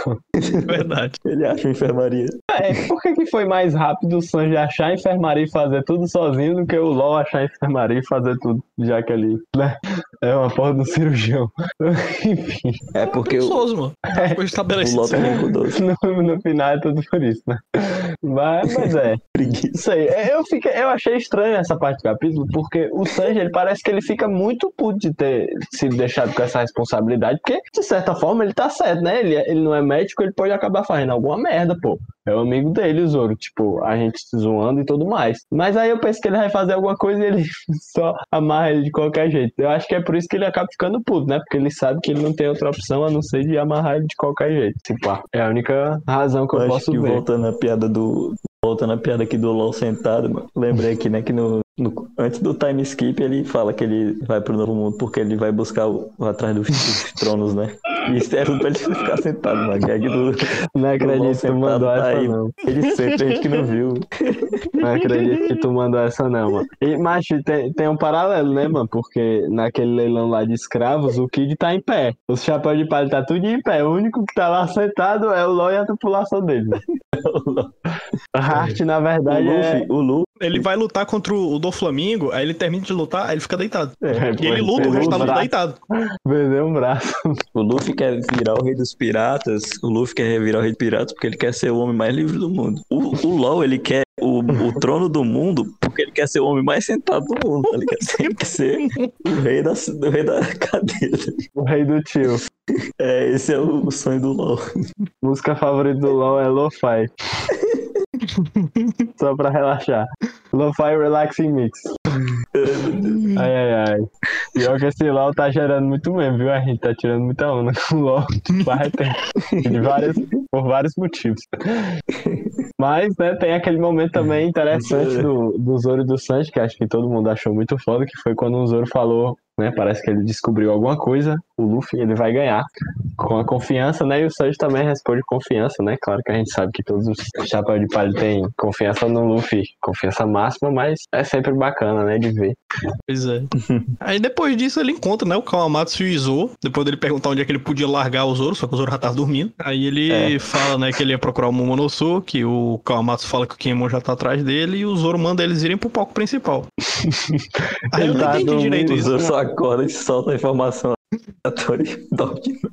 Verdade. Ele achou uma enfermaria. É, por que, que foi mais rápido o Sanji achar a enfermaria e fazer tudo sozinho do que o LOL achar a enfermaria e fazer tudo, já que ele né, é uma porra do cirurgião. Enfim, É porque o, Preguiçoso, mano. Foi o estabelecido. Loto é cuidadoso. no, no final é tudo por isso, né? Mas, mas é, Preguiça. isso aí. É, Eu, fiquei, eu achei estranho essa parte do capítulo, porque o Sanji, ele parece que ele fica muito puto de ter sido deixado com essa responsabilidade, porque, de certa forma, ele tá certo, né? Ele, ele não é médico, ele pode acabar fazendo alguma merda, pô. É o amigo dele, o Zoro, tipo, a gente se zoando e tudo mais. Mas aí eu penso que ele vai fazer alguma coisa e ele só amarra ele de qualquer jeito. Eu acho que é por isso que ele acaba ficando puto, né? Porque ele sabe que ele não tem outra opção a não ser de amarrar ele de qualquer jeito. Tipo, ah, é a única razão que eu, Eu acho posso que ver. voltando à piada do. Voltando à piada aqui do LOL sentado, mano. Lembrei aqui, né, que no No- antes do time skip, ele fala que ele vai pro novo mundo porque ele vai buscar o atrás dos, dos tronos, né? Isso é tudo pra ele ficar sentado na gag do. Não acredito que tu mandou tá essa, aí. não. Ele sempre, a gente que não viu. Não acredito que tu mandou essa, não, mano. E, macho, tem, tem um paralelo, né, mano? Porque naquele leilão lá de escravos, o Kid tá em pé. Os chapéus de palha tá tudo em pé. O único que tá lá sentado é o LOL e a tripulação dele. mano. A arte, na O verdade, é. Luffy, o Luffy, Ele vai lutar contra o do Flamengo, aí ele termina de lutar, aí ele fica deitado. é E ele luta, o resto da um luta deitado. Perdeu um braço. o Luffy quer virar o rei dos piratas. O Luffy quer virar o rei dos piratas porque ele quer ser o homem mais livre do mundo. O, o LOL, ele quer o, o trono do mundo porque ele quer ser o homem mais sentado do mundo. Ele quer sempre ser o rei da, o rei da cadeira. O rei do tio. É, esse é o, o sonho do LOL. Música favorita do LOL é Lo-Fi. Só pra relaxar. Lo-Fi Relaxing Mix. Ai, ai, ai. Pior que esse LOL tá gerando muito meme, viu? A gente tá tirando muita onda com o LOL faz tempo. De vários, por vários motivos. Mas, né, tem aquele momento também interessante do, do Zoro e do Sanji, que acho que todo mundo achou muito foda, que foi quando o Zoro falou, né, parece que ele descobriu alguma coisa, o Luffy, ele vai ganhar com a confiança, né, e o Sanji também responde confiança, né, claro que a gente sabe que todos os chapéus de palha têm confiança no Luffy, confiança máxima, mas é sempre bacana, né, de ver. Pois é. Aí depois disso ele encontra, né, o Kawamatsu e o Izo. Depois dele perguntar onde é que ele podia largar o Zoro, só que o Zoro já tava dormindo. Aí ele fala, né, que ele ia procurar o Momonosu, que o Kawamatsu fala que o Kinemon já tá atrás dele, e o Zoro manda eles irem pro palco principal. Aí eu Ele não tá entendi direito isso. Zoro só acorda e solta a informação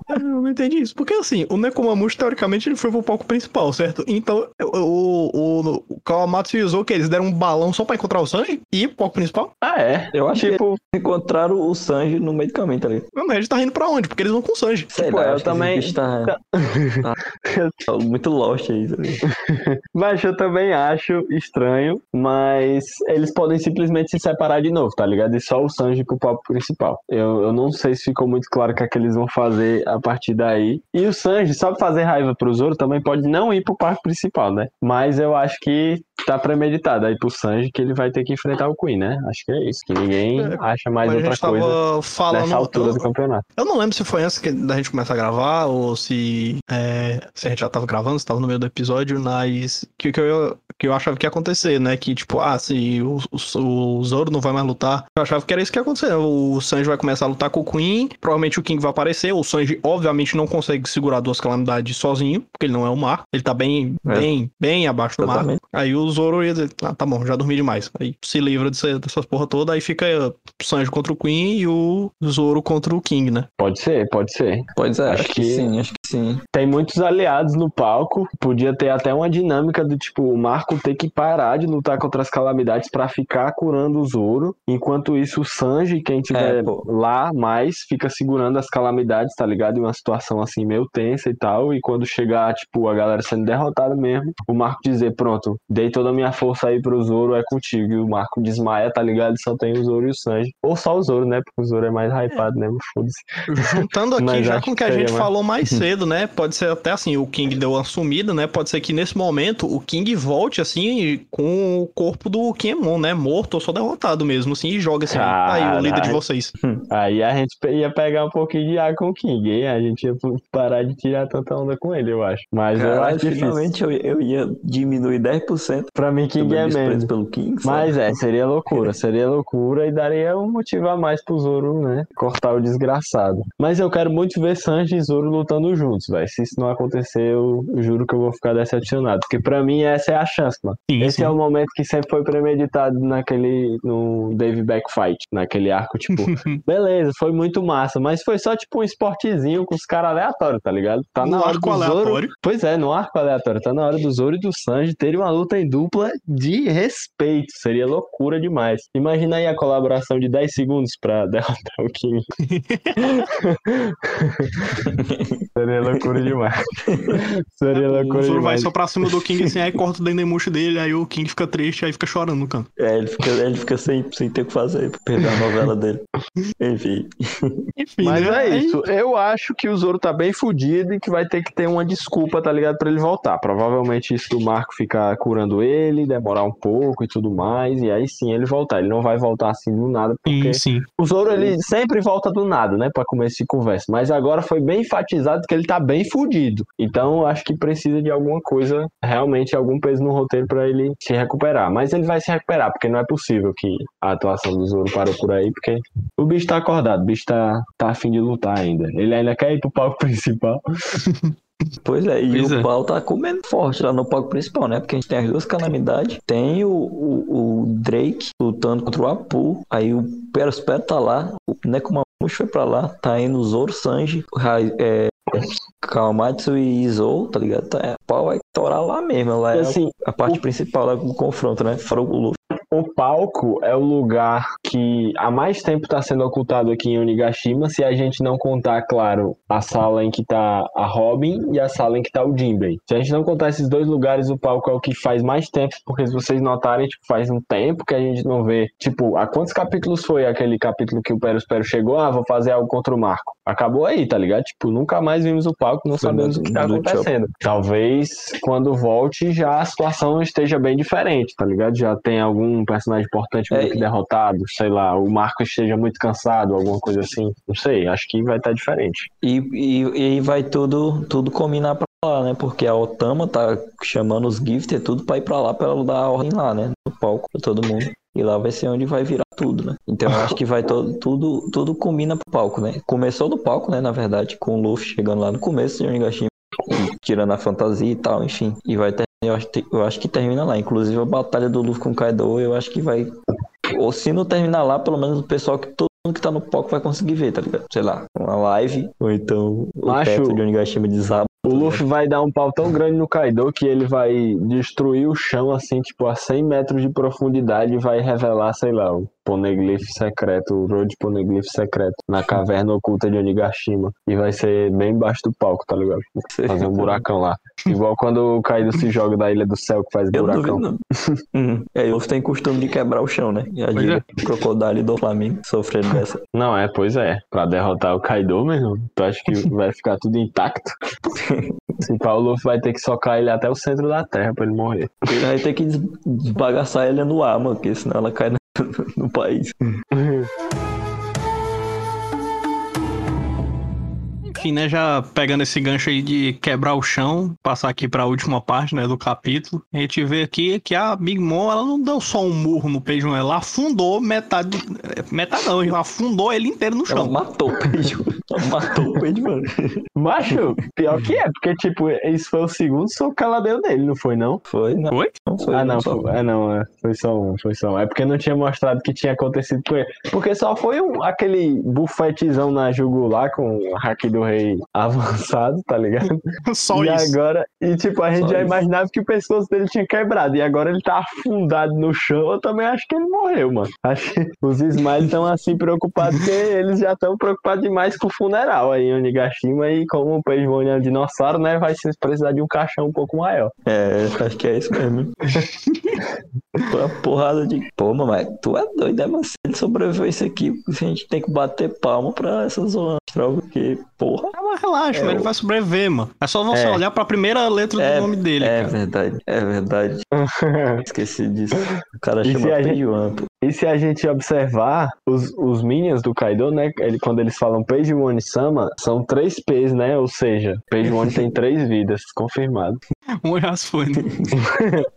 Eu não entendi isso. Porque assim, o Nekomamushi, teoricamente, ele foi pro palco principal, certo? Então, o, o, o Kawamatsu e o que eles deram um balão só pra encontrar o Sanji e ir pro palco principal? Ah, é? Eu acho que Tipo, encontraram o Sanji no meio do caminho, tá ligado? Não, mas eles tá rindo pra onde? Porque eles vão com o Sanji. Sei Tipo, lá, eu que também- tá, tá muito lost aí, tá? Mas eu também acho estranho, mas eles podem simplesmente se separar de novo, tá ligado? E só o Sanji pro papo principal. Eu, eu não sei se ficou muito claro o que é que eles vão fazer a partir daí. E o Sanji, só pra fazer raiva pro Zoro, também pode não ir pro parque principal, né? Mas eu acho que tá premeditado aí pro Sanji que ele vai ter que enfrentar o Queen, né? Acho que é isso, que ninguém É, acha mais Mas a outra gente coisa tava falando. nessa altura eu, do campeonato. eu não lembro se foi antes que, da gente começar a gravar ou se, é, se a gente já tava gravando, se tava no meio do episódio, mas que, que, eu, que eu achava que ia acontecer, né? Que tipo, ah, se o, o, o Zoro não vai mais lutar. Eu achava que era isso que ia acontecer. O Sanji vai começar a lutar com o Queen, provavelmente o King vai aparecer. O Sanji, obviamente, não consegue segurar duas calamidades sozinho, porque ele não é o mar. Ele tá bem, É. bem, bem abaixo do mar. Aí o Zoro ia dizer, ah, tá bom, já dormi demais. Aí se livra dessa, dessas porra toda, aí fica o Sanji contra o Queen e o Zoro contra o King, né? Pode ser, pode ser. Pois é, Acho acho, que... que- sim, acho que sim. Tem muitos aliados no palco. Podia ter até uma dinâmica do tipo, o Marco ter que parar de lutar contra as calamidades pra ficar curando o Zoro. Enquanto isso, o Sanji, quem tiver É, lá mais, fica segurando as calamidades, tá ligado? Em uma situação assim meio tensa e tal. E quando chegar, tipo, a galera sendo derrotada mesmo, o Marco dizer, pronto, dei toda a minha força aí pro Zoro, é contigo. E o Marco desmaia, tá ligado? Só tem o Zoro e o Sanji. Ou só o Zoro, né? Porque o Zoro é mais hypado mesmo, foda-se. Juntando aqui Mas já com o que a gente mais- falou mais cedo, né? Pode ser até assim, o King deu uma sumida, né? Pode ser que nesse momento o King volte assim com o corpo do Kiemon, né? Morto ou só derrotado mesmo, assim, e joga assim, aí o líder de vocês. Aí a gente ia pegar um pouquinho de ar com o King, hein? A gente ia parar de tirar tanta onda com ele, eu acho. Mas eu acho difícil. finalmente eu, eu ia diminuir 10% Pra mim, King é menos. pelo King. sabe? Mas é, seria loucura, seria loucura e daria um motivo a mais pro Zoro, né? Cortar o desgraçado. Mas eu quero muito ver Sanji e Zoro lutando juntos, velho. Se isso não acontecer, eu juro que eu vou ficar decepcionado. Porque pra mim essa é a chance, mano. Sim, Esse é o momento que sempre foi premeditado naquele. no Dave Back Fight, naquele arco, tipo, beleza, foi muito massa, mas foi só tipo um esportezinho com os caras aleatórios, tá ligado? Tá na No hora arco do Zoro. aleatório. Pois é, no arco aleatório, tá na hora do Zoro e do Sanji terem uma luta em dupla de respeito. Seria loucura demais. Imagina aí a colaboração de 10 segundos pra derrotar o King. Seria Seria loucura demais. Seria O loucura Zoro vai demais. só pra cima do King assim, aí corta o Dendemushi dele, aí o King fica triste, aí fica chorando no canto. É, ele fica, ele fica sem, sem ter o que fazer pra perder a novela dele. Enfim. Enfim, Mas né? é isso. Eu acho que o Zoro tá bem fudido e que vai ter que ter uma desculpa, tá ligado? Pra ele voltar. Provavelmente isso do Marco ficar curando ele, demorar um pouco e tudo mais. E aí sim ele voltar. Ele não vai voltar assim do nada, porque Sim, sim. o Zoro ele sempre volta do nada, né? Pra começo de conversa. Mas agora foi bem enfatizado que ele tá bem fudido. Então acho que precisa de alguma coisa, realmente algum peso no roteiro pra ele se recuperar. Mas ele vai se recuperar, porque não é possível que a atuação do Zoro parou por aí, porque o bicho tá acordado, o bicho tá, tá afim de lutar ainda. Ele ainda quer ir pro palco principal. Pois é, e Pois o é. pau tá comendo forte lá no palco principal, né? Porque a gente tem as duas calamidades. Tem o, o, o Drake lutando contra o Apu. Aí o Perospero tá lá. O Nekomamushi foi pra lá. Tá indo o Zoro, Sanji, o é, Kawamatsu e Izou, tá ligado? Tá, o pau vai torar lá mesmo. Lá é assim, a parte principal lá do confronto, né? Fora o Luffy. O palco é o lugar que há mais tempo está sendo ocultado aqui em Onigashima, se a gente não contar, claro, a sala em que tá a Robin e a sala em que tá o Jinbei. Se a gente não contar esses dois lugares, o palco é o que faz mais tempo, porque se vocês notarem, tipo, faz um tempo que a gente não vê. Tipo, há quantos capítulos foi aquele capítulo que o Perospero chegou? Ah, vou fazer algo contra o Marco. Acabou aí, tá ligado? Tipo, nunca mais vimos o palco, não Foi sabemos o que tá Chopper. acontecendo. Talvez quando volte já a situação esteja bem diferente, tá ligado? Já tem algum personagem importante meio É, que e- derrotado, sei lá, o Marco esteja muito cansado, alguma coisa assim. Não sei, acho que vai estar diferente. E, e, e vai tudo, tudo combinar pra lá, né? Porque a Otama tá chamando os Gifter tudo pra ir pra lá pra ela dar a ordem lá, né? No palco pra todo mundo. E lá vai ser onde vai virar tudo, né? Então eu acho que vai todo, tudo, tudo combina pro palco, né? Começou no palco, né? Na verdade, com o Luffy chegando lá no começo de Onigashima, e tirando a fantasia e tal, enfim. E vai ter, eu acho, que- eu acho que termina lá. Inclusive a batalha do Luffy com o Kaido, eu acho que vai. Ou se não terminar lá, pelo menos o pessoal que todo mundo que tá no palco vai conseguir ver, tá ligado? Sei lá, uma live, ou então o Macho, de Onigashima desaba. O Luffy vai dar um pau tão grande no Kaido que ele vai destruir o chão, assim, tipo, a 100 metros de profundidade e vai revelar, sei lá, o poneglyph secreto, o Road Poneglyph secreto, na caverna oculta de Onigashima. E vai ser bem embaixo do palco, tá ligado? Fazer um buracão lá. Igual quando o Kaido se joga da Ilha do Céu, que faz Eu buracão. duvido, não. Uhum. É, o Luffy tem costume de quebrar o chão, né? E a Pois Jiga, crocodile do Flamengo, sofrendo dessa. Não, é, pois é. Pra derrotar o Kaido mesmo, tu acha que vai ficar tudo intacto? Se pá, o Luffy vai ter que socar ele até o centro da terra pra ele morrer. Ele vai ter que des- desbagaçar ele no ar, mano, porque senão ela cai no, no país. Enfim, né, já pegando esse gancho aí de quebrar o chão, passar aqui pra última parte, né, do capítulo. A gente vê aqui que a Big Mom, ela não deu só um murro no Peixe, ela afundou metade, metade não, ela afundou ele inteiro no Ela chão. matou o peixe. Ela matou o peixe, mano. Macho, pior que é, porque, tipo, isso foi o segundo soco que ela deu nele, não foi, não? Foi, não. Foi? Não foi. ah, não, só- foi, é, não, é, foi só um, foi só um. É porque não tinha mostrado que tinha acontecido com ele. Porque só foi um, aquele bufetezão na jugular com o hack do rei avançado, tá ligado? Só e isso. agora, e tipo, a gente Só já isso. imaginava que o pescoço dele tinha quebrado, e agora ele tá afundado no chão, eu também acho que ele morreu, mano. Acho que os Smiles estão assim preocupados, porque eles já estão preocupados demais com o funeral aí em Onigashima, e como o Peixe é um dinossauro, né, vai precisar de um caixão um pouco maior. É, acho que é isso mesmo. Foi uma porrada de. Pô, mamãe, tu é doido, né, mano? Se ele sobreviveu isso aqui, a gente tem que bater palma pra essa zona astral, porque, porra. Mas relaxa, É, mas ele vai sobreviver, mano. É só você É. olhar pra primeira letra É, do nome dele, É cara. verdade, é verdade. Esqueci disso. O cara E chama a gente- Peijuan, pô. E se a gente observar, os, os minions do Kaido, né? Ele, quando eles falam Page One Sama, são três P's, né? Ou seja, Page One tem três vidas, confirmado. Um já se foi, né?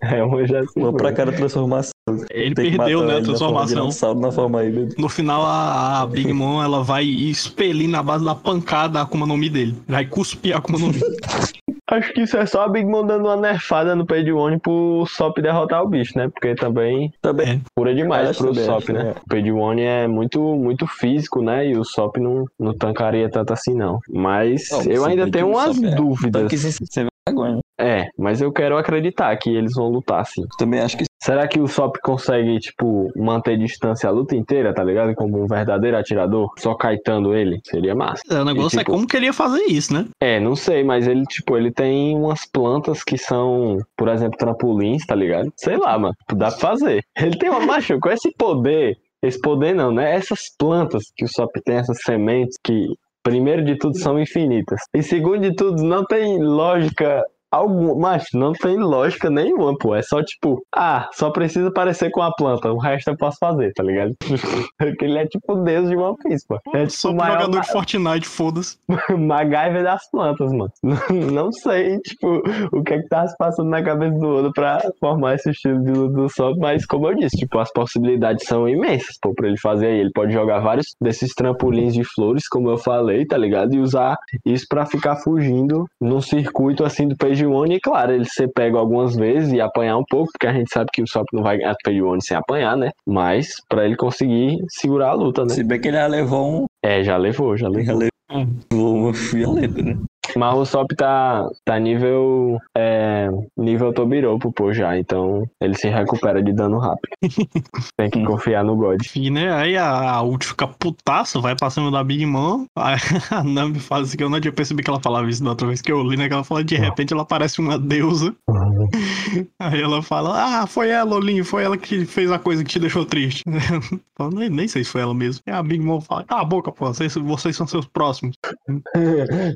É um já se Vou foi. pra cara transformação. Ele perdeu, né, a transformação. na forma híbrida. No final, a, a Big Mom, ela vai expelir na base da pancada a Akuma no Mi dele. Vai cuspir a Akuma no Mi. Acho que isso é só a Big Mom dando uma nerfada no Page One pro Sop derrotar o bicho, né? Porque também Também. pura demais Acho pro também, Sop, né? é. O Page One é muito, muito físico, né? E o Sop não, não tancaria tanto assim, não. Mas Não, eu ainda tenho umas é dúvidas. Tanque sem sem vergonha. É, mas eu quero acreditar que eles vão lutar, sim. Também acho que Será que o Sop consegue, tipo, manter distância a luta inteira, tá ligado? Como um verdadeiro atirador, só caetando ele? Seria massa. É, o negócio E, tipo, é como que ele ia fazer isso, né? É, não sei, mas ele, tipo, ele tem umas plantas que são, por exemplo, trampolins, tá ligado? Sei lá, mano, dá pra fazer. Ele tem uma macho com esse poder, esse poder não, né? Essas plantas que o Sop tem, essas sementes que, primeiro de tudo, são infinitas. E segundo de tudo, não tem lógica alguma, mas não tem lógica nenhuma, pô. É só tipo, ah, só precisa parecer com a planta, o resto eu posso fazer, tá ligado? Porque ele é tipo o deus de One Piece, pô. É tipo Sou maior jogador de Fortnite, foda-se. MacGyver das plantas, mano. Não sei, tipo, o que é que tava se passando na cabeça do Oda pra formar esse estilo de luta do Sop, mas como eu disse, tipo, as possibilidades são imensas, pô, pra ele fazer aí. Ele pode jogar vários desses trampolins de flores, como eu falei, tá ligado? E usar isso pra ficar fugindo num circuito assim do Page One. E claro, ele ser pego algumas vezes e apanhar um pouco, porque a gente sabe que o Sop não vai ganhar do Page One sem apanhar, né? Mas pra ele conseguir segurar a luta, né? se bem que ele já levou um. É, já levou, já levou. Já levou uma violenta, né? Mas o Sop tá, tá nível é, nível Tobiropo, pô, já. Então ele se recupera de dano rápido. Tem que confiar no God. Enfim, né? Aí a, a ult fica putaça, vai pra cima da Big Mom. Aí a Nami faz isso que eu não tinha percebido que ela falava isso da outra vez que eu li, né? Que ela fala de repente ela parece uma deusa. Aí ela fala: Ah, foi ela, Olinho, foi ela que fez a coisa que te deixou triste. Fala, nem, nem sei se foi ela mesmo. E a Big Mom fala: Cala a boca, pô, vocês, vocês são seus próximos.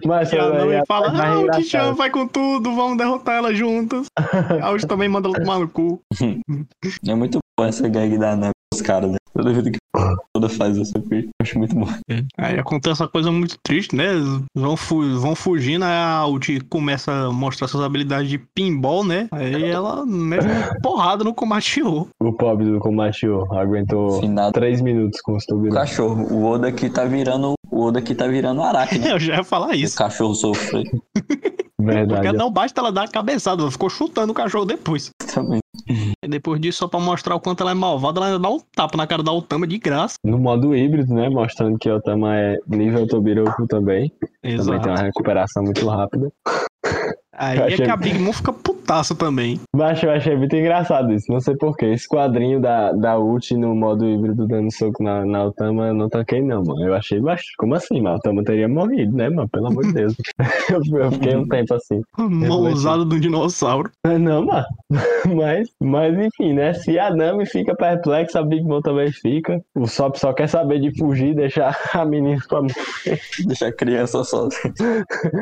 Mas E a aí, Nami fala: mais Ah, o. Tchan vai com tudo, vamos derrotar ela juntas. A ult também manda ela tomar no cu. É muito bom essa gag da Nami os caras, né? Toda vida que toda faz essa coisa. Eu acho muito bom. Aí acontece uma coisa muito triste, né? Vão, fu vão fugindo, aí a ult começa a mostrar suas habilidades de pinball, né? Aí ela mete uma porrada no Komatio. O pobre do Komatio aguentou Finado. 3 minutos com os O Tobiropo. cachorro. O Oda aqui tá virando. O Oda aqui tá virando araque, né? Eu já ia falar O isso. cachorro sofre Verdade. Porque não basta ela dar a cabeçada, ela ficou chutando o cachorro depois. também. E depois disso, só pra mostrar o quanto ela é malvada, ela dá um tapa na cara da Otama de graça. No modo híbrido, né? Mostrando que o Otama é nível Tobiropo também. Também tem Exato. uma recuperação muito rápida. Aí Eu é achei- que a Big Mom fica putaça também. Mas eu achei muito engraçado isso. Não sei porquê. Esse quadrinho da, da ult no modo híbrido dando soco na, na Otama, eu não tanquei, não, mano. Eu achei, mas como assim, mano? A Otama teria morrido, né, mano? Pelo amor de Deus. eu, fiquei um tempo assim. Mão usada um dinossauro. Ah, Não, mano. Mas, mas enfim, né? Se a Nami fica perplexa, a Big Mom também fica. O Sop só quer saber de fugir, deixar a menina pra Deixa a criança só.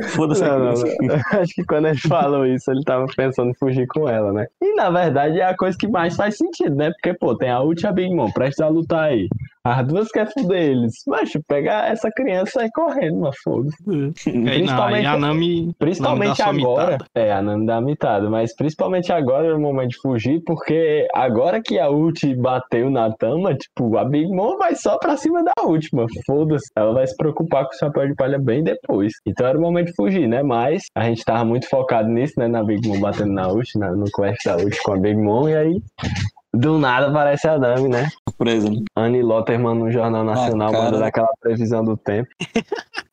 Foda-se. Acho que quando ele falou isso, ele tava pensando em fugir com ela, né? E na verdade é a coisa que mais faz sentido, né? Porque, pô, tem a Ult e a Big Mom, presta a lutar aí. As duas querem fuder eles. Mas pegar essa criança e sair correndo, mas foda-se. Aí, não, aí Principalmente- a Nami. Principalmente Nami agora. É, a Nami dá a mitada, mas principalmente agora é o momento de fugir, porque agora que a ult bateu na Tama, tipo, a Big Mom vai só pra cima da última. Foda-se. Ela vai se preocupar com o chapéu de palha bem depois. Então era o momento de fugir, né? Mas a gente tava muito focado nisso, né? Na Big Mom batendo na ult, na- no clash da ult com a Big Mom, e aí. Do nada aparece a Nami, né? Surpresa, né? Annie Lotterman no Jornal Nacional cara. mandando aquela previsão do tempo.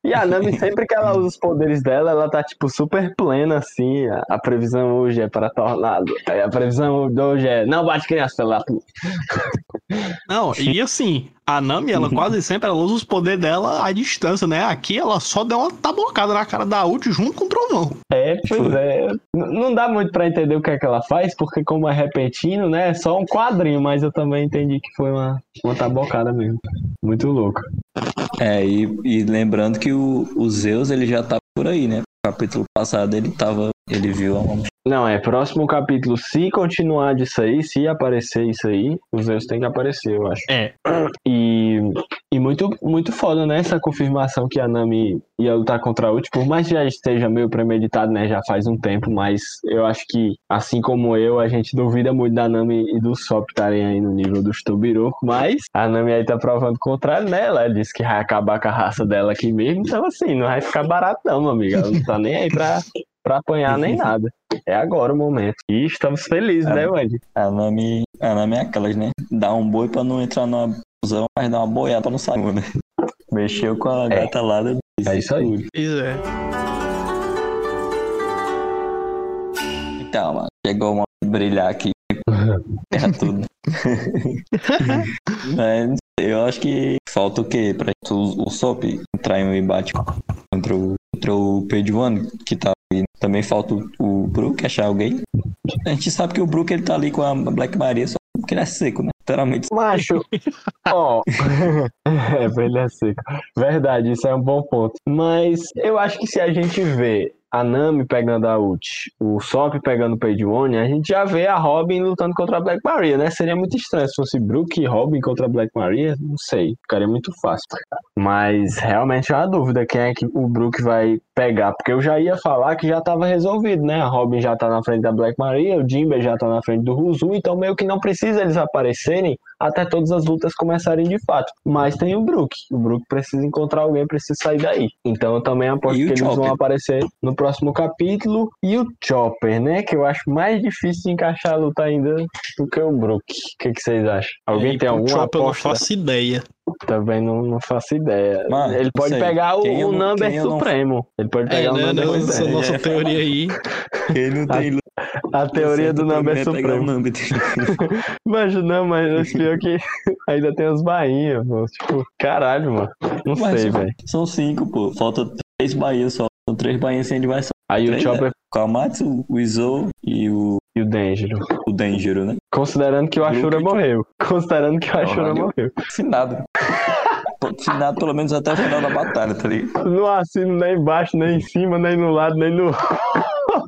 E a Nami, sempre que ela usa os poderes dela, ela tá, tipo, super plena, assim. A, a previsão hoje é para tornado. A previsão de hoje é, não bate criança, pela puta. Não, e assim, a Nami, ela quase sempre ela usa os poderes dela à distância, né? Aqui ela só deu uma tabocada na cara da ult junto com o trovão. É, pois é. Não dá muito pra entender o que é que ela faz, porque como é repentino, né, é só um quadrinho, mas eu também entendi que foi uma, uma tabocada mesmo. Muito louco. É, e, e lembrando que o, o Zeus ele já tá por aí, né? No capítulo passado ele tava. Ele viu uma Não, é, próximo capítulo, se continuar disso aí, se aparecer isso aí, os Zeus tem que aparecer, eu acho. É. E, e muito, muito foda, né? Essa confirmação que a Nami ia lutar contra a Ult, por mais que já esteja meio premeditado, né? Já faz um tempo, mas eu acho que, assim como eu, a gente duvida muito da Nami e do Sop estarem aí no nível dos Tobiroco, mas a Nami aí tá provando o contrário, né? Ela disse que vai acabar com a raça dela aqui mesmo, então assim, não vai ficar barato não, meu amigo. Ela não tá nem aí pra, pra apanhar nem nada. É agora o momento. E estamos felizes, né, Wendy? A Nami, a Nami é aquelas, né? Dá um boi pra não entrar numa busão, mas dá uma boiada pra não sair, né? Mexeu com a É. gata lá. É isso aí. Pois é. Então, mano, chegou uma brilhar aqui. Terra tudo. Mas eu acho que falta o quê? Pra o, o Sop entrar em um embate contra o, contra o Page One, que tá aí. Também falta o, o Brook achar alguém. A gente sabe que o Brook ele tá ali com a Black Maria, só porque ele é seco, né? Literalmente. Macho, ó. é, pra ele é seco. Verdade, isso é um bom ponto. Mas eu acho que se a gente vê a Nami pegando a ult, o Sop pegando o Page One, a gente já vê a Robin lutando contra a Black Maria, né? Seria muito estranho se fosse Brook e Robin contra a Black Maria, não sei, ficaria muito fácil. Mas realmente é uma dúvida quem é que o Brook vai pegar, porque eu já ia falar que já estava resolvido, né? A Robin já tá na frente da Black Maria, o Jimber já tá na frente do Ruzu, então meio que não precisa eles aparecerem até todas as lutas começarem de fato. Mas tem o Brook, o Brook precisa encontrar alguém, precisa sair daí. Então eu também aposto que eles vão Chopper? aparecer no próximo capítulo. E o Chopper, né? Que eu acho mais difícil de encaixar a luta ainda do que o Brook. O que, que vocês acham? Alguém tem alguma Chopper eu não aposta? faço ideia. Também não, não faço ideia. Mano, ele não pode sei. pegar o, o não- Number não- Supremo. Ele pode É, pegar o né, Number né, Supremo. essa nossa teoria aí. Quem não tem A teoria do Number é pegar o Supremo. Number. Mas não, mas pior que ainda tem os bainhas, pô. Tipo, caralho, mano. Não Mas sei, são- velho. São cinco, pô. Falta três Bahias só. São três Bahias sem adversário. Aí o Três, Chopper é. Kamatsu, o Izou e o, e o Danger. o Danjiro, né? Considerando que o Ashura morreu. Considerando que o Ashura Caralho. morreu. Finado. Finado pelo menos até o final da batalha, tá ligado? Não assino nem embaixo, nem em cima, nem no lado, nem no.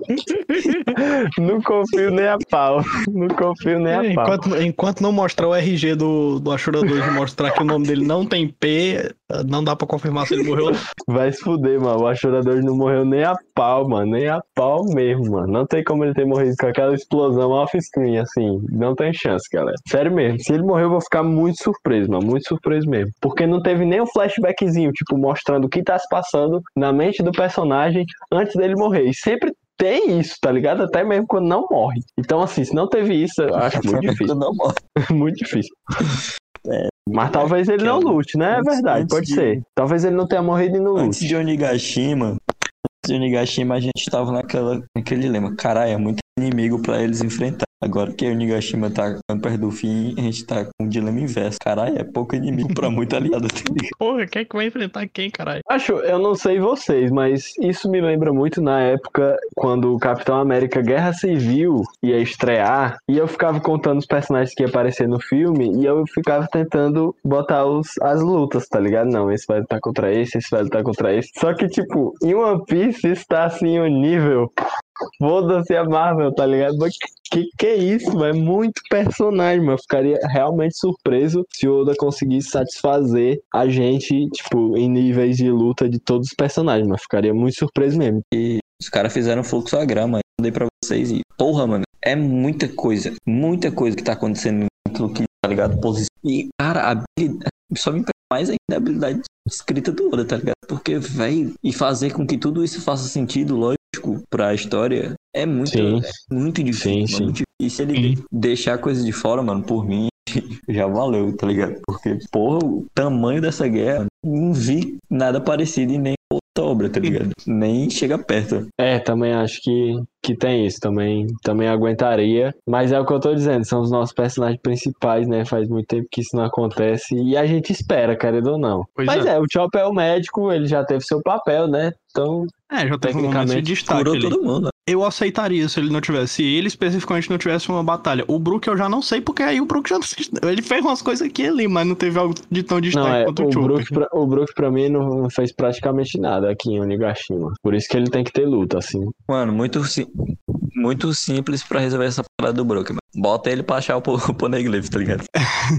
não confio nem a pau. Não confio nem a pau. Enquanto, enquanto não mostrar o RG do, do Ashura 2 e mostrar que o nome dele não tem P, não dá pra confirmar se ele morreu. Vai se fuder, mano. O Achurador não morreu nem a pau, mano. Nem a pau mesmo, mano. Não tem como ele ter morrido com aquela explosão off-screen, assim. Não tem chance, galera. Sério mesmo. Se ele morrer, eu vou ficar muito surpreso, mano. Muito surpreso mesmo. Porque não teve nem um flashbackzinho, tipo, mostrando o que tá se passando na mente do personagem antes dele morrer. E sempre tem isso, tá ligado? Até mesmo quando não morre. Então, assim, se não teve isso, eu acho muito difícil. Não morre. muito difícil. Mas talvez ele não lute, né? É Antes- verdade, antes pode de- ser. Talvez ele não tenha morrido e não Antes lute. de Onigashima, antes de Onigashima, a gente tava naquela, naquele dilema. Caralho, é muito inimigo pra eles enfrentar. Agora que Onigashima tá ficando perto do fim, a gente tá com um dilema inverso. Caralho, é pouco inimigo pra muito aliado. tá? Porra, quem é que vai enfrentar quem, caralho? Acho, eu não sei vocês, mas isso me lembra muito na época quando o Capitão América Guerra Civil ia estrear e eu ficava contando os personagens que ia aparecer no filme e eu ficava tentando botar os, as lutas, tá ligado? Não, esse vai lutar contra esse, esse vai lutar contra esse. Só que, tipo, em One Piece está assim o nível. Foda-se a Marvel, tá ligado? Mas que que é isso, mano? É muito personagem, mano. Eu ficaria realmente surpreso se o Oda conseguisse satisfazer a gente, tipo, em níveis de luta de todos os personagens, mas ficaria muito surpreso mesmo. Os caras fizeram fluxograma, eu mandei pra vocês e. Porra, mano, é muita coisa. Muita coisa que tá acontecendo naquilo que, tá ligado? Posição. E, cara, a habilidade. Só me mais ainda a habilidade escrita do Oda, tá ligado? Porque, velho, e fazer com que tudo isso faça sentido, lógico, pra história, é muito, Sim. é muito difícil. Sim, mano, sim. muito difícil. E se ele Sim. deixar coisas de fora, mano, por mim, já valeu, tá ligado? Porque, porra, o tamanho dessa guerra, não vi nada parecido em nem outra obra, tá ligado? Nem chega perto. É, também acho que, que tem isso, também, também aguentaria. Mas é o que eu tô dizendo, são os nossos personagens principais, né? Faz muito tempo que isso não acontece e a gente espera, querendo ou não. Pois Mas é. é. o Chopper é o médico, ele já teve seu papel, né? Então, É, já teve um momento de Tecnicamente, destaque Curou todo mundo. né? Eu aceitaria se ele não tivesse. Se ele especificamente não tivesse uma batalha. O Brook eu já não sei, porque aí o Brook já. Ele fez umas coisas aqui e ali, mas não teve algo de tão destaque não, é, quanto o o, Chopper. Brook pra, o Brook pra mim não não fez praticamente nada aqui em Onigashima. Por isso que ele tem que ter luta, assim. Mano, muito, sim- muito simples pra resolver essa parada do Brook, mano. Bota ele pra achar o, po- o Poneglyph, tá ligado?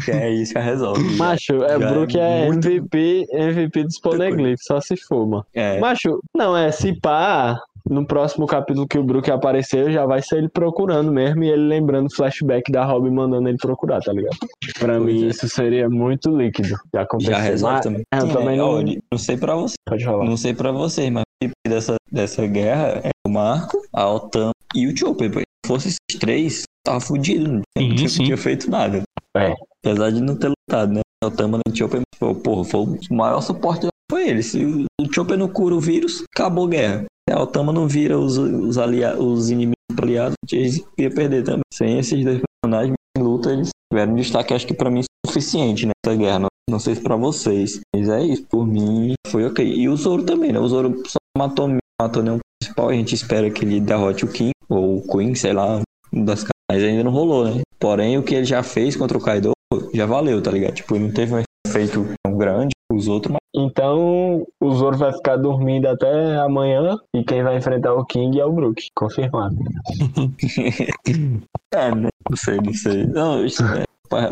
Que é isso que resolve. Macho, é, já Brook é é, muito- MVP, MVP dos Poneglyphs, só se for, mano. É, Macho, não, é se pá, no próximo capítulo que o Brook aparecer, já vai ser ele procurando mesmo e ele lembrando o flashback da Robin mandando ele procurar, tá ligado? Pra Pois mim é. isso seria muito líquido acontecer. já resolve Mas- também. é, eu também não- olha, não sei pra você, Pode falar. não sei pra vocês, mas dessa, dessa guerra é o Marco, a Altam e o Chopper. pô. Se fosse esses três, tava fudido. Não tinha, sim. tinha feito nada. É. Apesar de não ter lutado, né? A Altam e o Chopper, pô, porra, foi o maior suporte foi ele. Se o Chopper não cura o vírus, acabou a guerra. Se a Otama não vira os, os, alia, os inimigos aliados, eles ia perder também. Sem esses dois personagens em luta, eles tiveram um destaque, acho que pra mim, suficiente nessa guerra. Não, não sei se pra vocês. Mas é isso, por mim foi ok. E o Zoro também, né? O Zoro só matou, matou nenhum principal. A gente espera que ele derrote o King, ou o Queen, sei lá, um das mas ainda não rolou, né? Porém, o que ele já fez contra o Kaido já valeu, tá ligado? Tipo, não teve um efeito tão grande os outros, mas... Então, o Zoro vai ficar dormindo até amanhã e quem vai enfrentar o King é o Brook, confirmado. é, né? Não sei, não sei. Não, isso é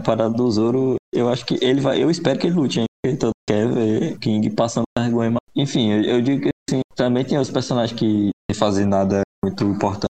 parada do Zoro, eu acho que ele vai, eu espero que ele lute, hein? Ele todo quer ver King passando vergonha. Enfim, eu, eu digo que assim, também tem os personagens que não fazem nada muito importante.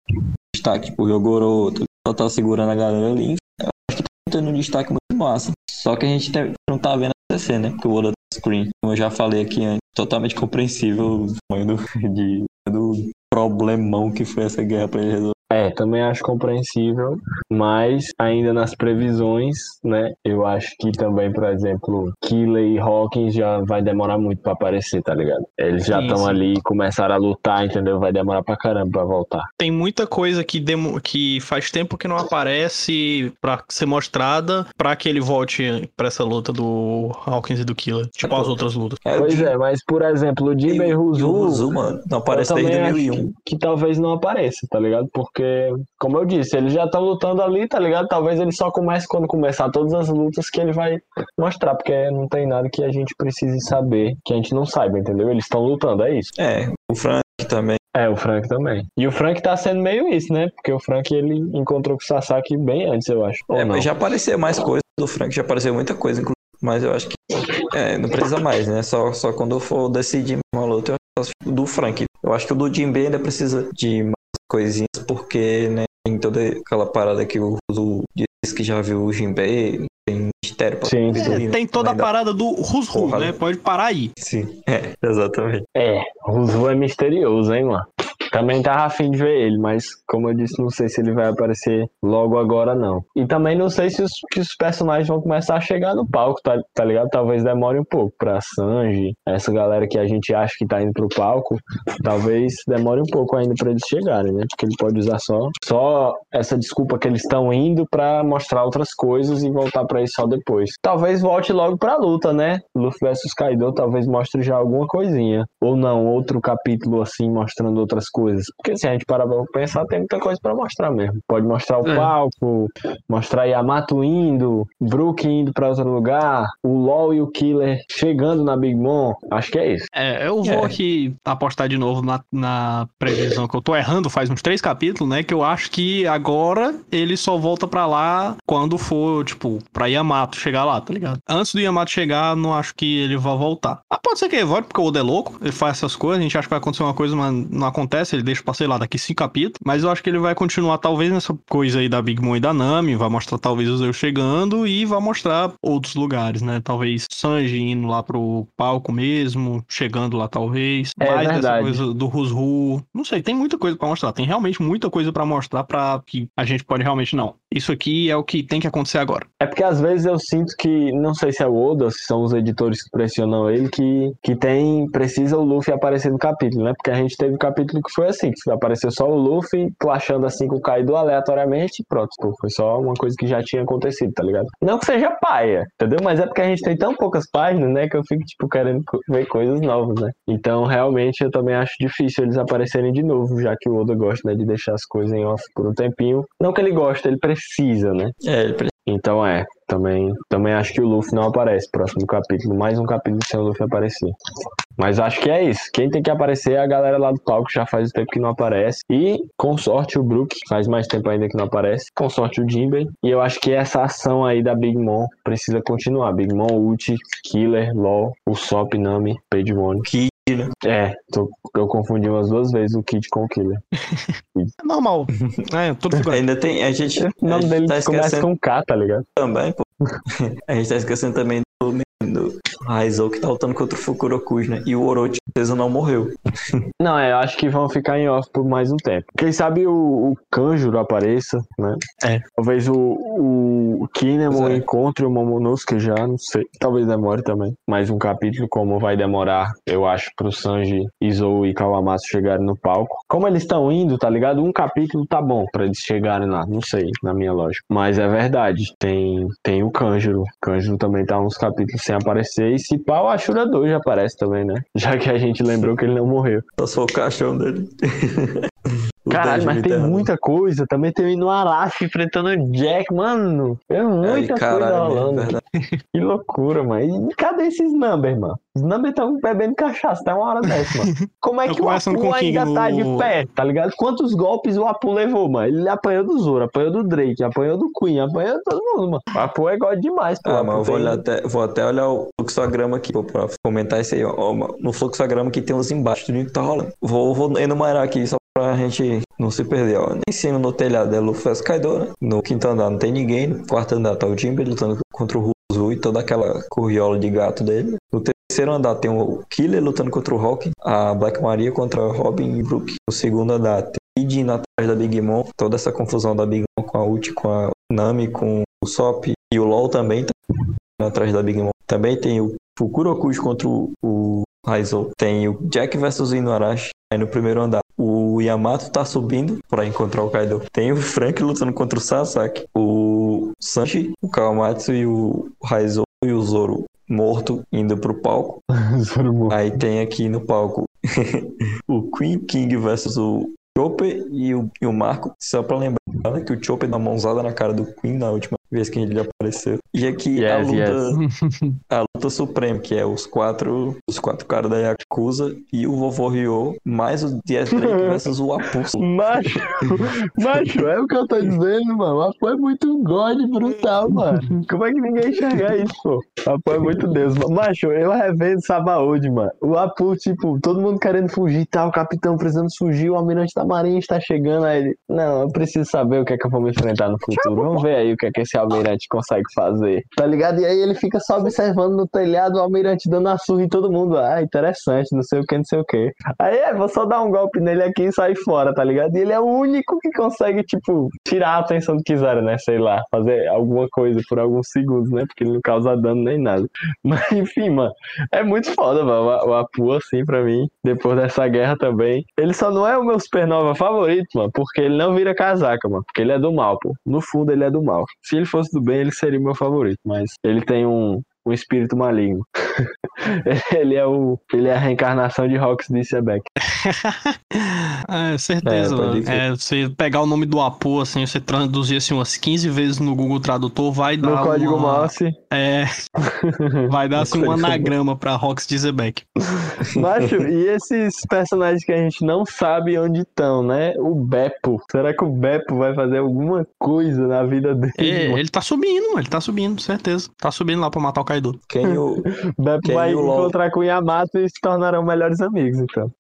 Destaque, tipo, o Yogoro, só tá segurando a galera ali. Eu acho que tá tendo um destaque muito massa. Só que a gente não tá vendo acontecer, né? Porque o Oda screen, como eu já falei aqui antes, totalmente compreensível o tamanho do, de, do problemão que foi essa guerra pra ele resolver. É, também acho compreensível, mas ainda nas previsões, né? Eu acho que também, por exemplo, Killer e Hawkins já vai demorar muito para aparecer, tá ligado? Eles já estão ali, começaram a lutar, entendeu? Vai demorar pra caramba pra voltar. Tem muita coisa que, demo... que faz tempo que não aparece pra ser mostrada pra que ele volte pra essa luta do Hawkins e do Killer. Tipo as outras lutas. É, pois é, mas por exemplo, o Jimmy e o Ruzu, mano, não aparece desde 2001. Que, que talvez não apareça, tá ligado? Porque porque, como eu disse, eles já estão lutando ali, tá ligado? Talvez ele só comece quando começar todas as lutas que ele vai mostrar, porque não tem nada que a gente precise saber, que a gente não saiba, entendeu? Eles estão lutando, é isso. É, o Frank também. É, o Frank também. E o Frank tá sendo meio isso, né? Porque o Frank ele encontrou com o Sasaki bem antes, eu acho. É, mas já apareceu mais coisa do Frank, já apareceu muita coisa, inclusive. Mas eu acho que é, não precisa mais, né? Só, só quando eu for decidir uma luta, eu acho do Frank. Eu acho que o do Jim B ainda precisa de coisinhas, porque, né, tem toda aquela parada que o Ruzu diz que já viu o Jinbei, tem mistério pra Sim. É, tem toda a parada do Ruzu, né? Pode parar aí. Sim, é, exatamente. É, Ruzu é misterioso, hein, mano? Também tava afim de ver ele, mas como eu disse, não sei se ele vai aparecer logo agora, não. E também não sei se os, se os personagens vão começar a chegar no palco, tá, tá ligado? Talvez demore um pouco pra Sanji, essa galera que a gente acha que tá indo pro palco, talvez demore um pouco ainda pra eles chegarem, né? Porque ele pode usar só, só essa desculpa que eles estão indo pra mostrar outras coisas e voltar pra isso só depois. Talvez volte logo pra luta, né? Luffy versus Kaido talvez mostre já alguma coisinha. Ou não, outro capítulo assim, mostrando outras coisas coisas. Porque se a gente parar pra pensar, tem muita coisa para mostrar mesmo. Pode mostrar o é. palco, mostrar Yamato indo, Brook indo para outro lugar, o LOL e o Killer chegando na Big Mom. Acho que é isso. É, eu vou é. aqui apostar de novo na, na previsão que eu tô errando faz uns três capítulos, né? Que eu acho que agora ele só volta para lá quando for, tipo, pra Yamato chegar lá, tá ligado? Antes do Yamato chegar, não acho que ele vá voltar. Ah, pode ser que ele volte, porque o Oda é louco, ele faz essas coisas, a gente acha que vai acontecer uma coisa, mas não acontece ele deixa pra, sei lá, daqui cinco capítulos. Mas eu acho que ele vai continuar, talvez, nessa coisa aí da Big Mom e da Nami. Vai mostrar, talvez, os eu chegando e vai mostrar outros lugares, né? Talvez Sanji indo lá pro palco mesmo, chegando lá, talvez. É Mais verdade. dessa coisa do Rusru. Não sei, tem muita coisa para mostrar. Tem realmente muita coisa para mostrar para que a gente pode realmente, não. Isso aqui é o que tem que acontecer agora. É porque às vezes eu sinto que, não sei se é o Oda se são os editores que pressionam ele, que, que tem, precisa o Luffy aparecer no capítulo, né? Porque a gente teve um capítulo que foi assim, que apareceu só o Luffy clashando assim com o Kaido aleatoriamente e pronto, pô, foi só uma coisa que já tinha acontecido, tá ligado? Não que seja paia, entendeu? Mas é porque a gente tem tão poucas páginas, né, que eu fico, tipo, querendo ver coisas novas, né? Então, realmente, eu também acho difícil eles aparecerem de novo, já que o Oda gosta, né, de deixar as coisas em off por um tempinho. Não que ele gosta, ele precisa, né? É, ele precisa. Então é, também, também acho que o Luffy não aparece. Próximo capítulo, mais um capítulo sem o Luffy aparecer. Mas acho que é isso. Quem tem que aparecer é a galera lá do palco, já faz tempo que não aparece. E, com sorte, o Brook, faz mais tempo ainda que não aparece. Com sorte, o Jinbei. E eu acho que essa ação aí da Big Mom precisa continuar. Big Mom, Uchi, Killer, LOL, Usopp, Nami, Page. Kid, né? É, tô, eu confundi umas duas vezes o Kid com o Killer. É normal. É, tudo figurado. Ainda tem. A gente. O nome dele tá começa esquecendo com K, tá ligado? também, pô. A gente tá esquecendo também Raizou que tá lutando contra o Fukurokuji, né? E o Orochi, certeza, não morreu. Não, é, eu acho que vão ficar em off por mais um tempo. Quem sabe o, o Kanjuro apareça, né? É. Talvez o, o Kinemon é. encontre o Momonosuke já, não sei. Talvez demore também. Mais um capítulo, como vai demorar, eu acho, pro Sanji, Izou e Kawamatsu chegarem no palco. Como eles estão indo, tá ligado? Um capítulo tá bom pra eles chegarem lá. Não sei, na minha lógica. Mas é verdade. Tem, tem o Kanjuro. O Kanjuro também tá uns capítulos sem aparecer. E se pá, o Ashura 2 já aparece também, né? Já que a gente lembrou que ele não morreu. Só o caixão dele. Caralho, mas tem muita coisa. Também tem o Inuarashi enfrentando o Jack, mano. Tem muita Aí, coisa caralho, rolando. verdade. Que loucura, mano. E cadê esses numbers, mano? Os numbers estão bebendo cachaça até uma hora dessa, mano. Como é que o Apu ainda tá de no- pé, tá ligado? Quantos golpes o Apu levou, mano? Ele apanhou do Zoro, apanhou do Drake, apanhou do Queen, apanhou de todo mundo, mano. O Apu é god demais, pô. Ah, eu vou, tem- até, vou até olhar o fluxograma aqui pô, pra comentar isso aí. Ó. Ó, mano, No fluxograma que tem os embaixo do que tá rolando. Vou, vou enumerar aqui só pra gente não se perder. Ó. Em cima no telhado é Luffy Kaido, né? No quinto andar não tem ninguém. No quarto andar tá o Jimbe lutando contra o Ruzu e toda aquela corriola de gato dele. No terceiro andar tem o Killer lutando contra o Rock, a Black Maria contra Robin e Brook. No segundo andar tem Idin atrás da Big Mom, toda essa confusão da Big Mom com a Uchi, com a Nami, com o Sop e o LOL também tá atrás da Big Mom. Também tem o Fukurokuji contra o, o Raizou. Tem o Jack versus Inuarashi. Aí no primeiro andar, o Yamato tá subindo pra encontrar o Kaido. Tem o Frank lutando contra o Sasaki. O Sanji, o Kawamatsu e o Raizou e o Zoro morto indo pro palco. Zoro morreu. Aí tem aqui no palco o Queen King versus o Chopper e o, e o Marco. Só pra lembrar né, que o Chopper dá uma mãozada na cara do Queen na última vez que ele apareceu. E aqui a Yes, luta, a luta suprema, que é os quatro, os quatro caras da Yakuza e o Vovô Ryo, mais o Diet Drake versus o Apu. Macho, macho, é o que eu tô dizendo, mano. O Apu é muito god brutal, mano. Como é que ninguém enxerga isso, pô? O Apu é muito Deus. mano. Macho, eu revendo Sabaody, mano. O Apu, tipo, todo mundo querendo fugir, tá? O capitão precisando fugir, o almirante da marinha está chegando. Aí ele, não, eu preciso saber o que é que eu vou me enfrentar no futuro. Vamos ver aí o que é que esse almirante consegue fazer. Tá ligado? E aí ele fica só observando no telhado o almirante dando a surra em todo mundo. Ah, interessante, não sei o que, não sei o que. Aí é, vou só dar um golpe nele aqui e sair fora, tá ligado? E ele é o único que consegue, tipo, tirar a atenção do Kizaru, né? Sei lá, fazer alguma coisa por alguns segundos, né? Porque ele não causa dano nem nada. Mas enfim, mano, é muito foda, mano. O Apu, assim, pra mim, depois dessa guerra também. Ele só não é o meu supernova favorito, mano, porque ele não vira casaca, mano. Porque ele é do mal, pô. No fundo, ele é do mal. Se ele fosse do bem, ele seria meu favorito. Mas ele tem um, um espírito maligno. ele é o. Ele é a reencarnação de Rox de Sebeck. É, certeza, É. É, você pegar o nome do Apu, assim, você traduzir assim umas 15 vezes no Google Tradutor, vai dar. No código uma... mouse. É, vai dar assim um anagrama pra Rox de Zebek. Macho, e esses personagens que a gente não sabe onde estão, né? O Beppo. Será que o Beppo vai fazer alguma coisa na vida dele? É, ele tá subindo, ele tá subindo, certeza. Tá subindo lá pra matar o Kaido. Quem o, Beppo Quem vai o LOL? encontrar com o Yamato e se tornarão melhores amigos, então.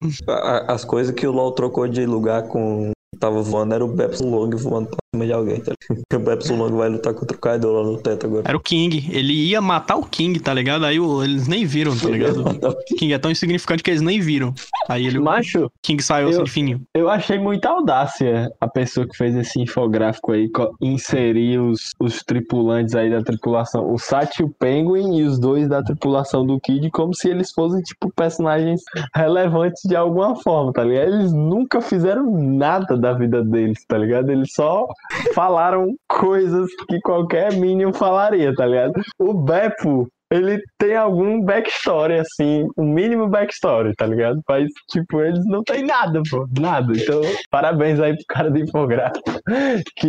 as coisas que o LoL trocou de lugar com. Tava voando era o Bepson Long voando pra cima de alguém, tá ligado? O Bepson Long vai lutar contra o Kaido lá no teto agora. Era o King. Ele ia matar o King, tá ligado? Aí o- eles nem viram, tá ligado? O King é tão insignificante que eles nem viram. Aí ele, o Macho, King saiu eu- assim fininho. eu achei muita audácia a pessoa que fez esse infográfico aí, inserir os, os tripulantes aí da tripulação, o Sat e o Penguin e os dois da tripulação do Kid, como se eles fossem, tipo, personagens relevantes de alguma forma, tá ligado? Eles nunca fizeram nada da vida deles, tá ligado? Eles só falaram coisas que qualquer Minion falaria, tá ligado? O Beppo, ele tem algum backstory, assim, um mínimo backstory, tá ligado? Mas, tipo, eles não tem nada, pô, nada. Então, parabéns aí pro cara do infográfico que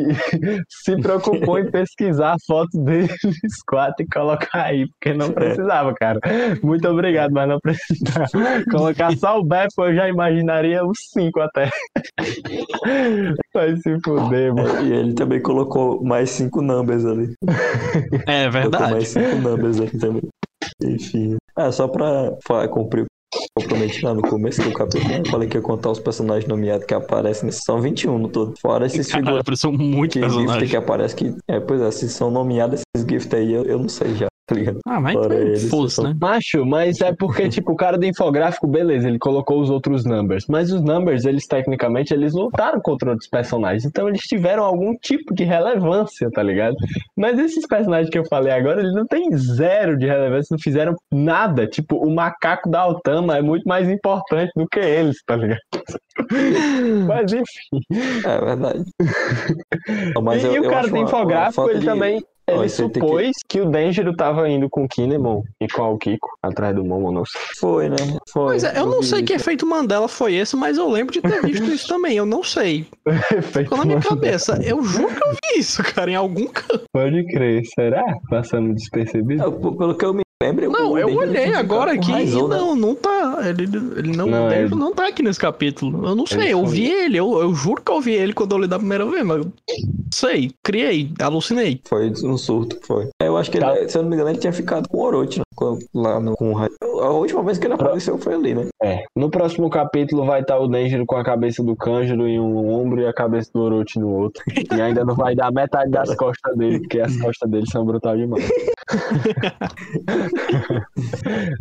se preocupou em pesquisar a foto deles quatro e colocar aí, porque não precisava, cara. Muito obrigado, mas não precisava. Colocar só o Beppo, eu já imaginaria os cinco até. Vai se fuder, mano. E ele também colocou mais cinco numbers ali. É Colocou verdade. mais cinco numbers ali também. Enfim. Ah, só pra cumprir o que eu prometi lá no começo do capítulo, né? eu falei que ia contar os personagens nomeados que aparecem nesse. São 21 no todo. Fora esses Caralho, figuras apareceu muito que gift personagem. que aparece que. É, pois é, se são nomeados esses gift aí, eu, eu não sei já. Tá ligado? Ah, mas é, foda-se, né? Macho, mas é porque, tipo, o cara do infográfico, beleza, ele colocou os outros numbers. Mas os numbers, eles tecnicamente, eles lutaram contra outros personagens. Então eles tiveram algum tipo de relevância, tá ligado? Mas esses personagens que eu falei agora, eles não têm zero de relevância, não fizeram nada. Tipo, o macaco da Altama é muito mais importante do que eles, tá ligado? Mas enfim. É verdade. Não, mas e, eu- e o cara do uma- uma infográfico, ele de- também. Ó, Ele aí tem que- supôs que... o Denjiro tava indo com o Kinemon e com o Kiko atrás do Momonosuke. Foi, né? Foi. Pois é, eu não sei isso. que efeito Mandela foi esse, mas eu lembro de ter visto isso também. Eu não sei. Ficou na minha cabeça. Eu juro que eu vi isso, cara, em algum canto. Pode crer, será? Passando despercebido? P- pelo que eu me lembro. Não, eu olhei agora aqui e né? não, não tá. Ele, ele não, Não, ele- não tá aqui nesse capítulo. Eu não sei, Ele eu foi. vi ele, eu, eu juro que eu vi ele quando eu li da primeira vez, mas eu sei, criei, alucinei. Foi um surto, foi. Eu acho que ele, Tá. se eu não me engano, ele tinha ficado com o Orochi, né? Lá no, com o A última vez que ele apareceu foi ali, né? É. No próximo capítulo vai estar o Denjiro com a cabeça do Kanjuro em um ombro e a cabeça do Orochi no outro. E ainda não vai dar metade das costas dele, porque as costas dele são brutal demais.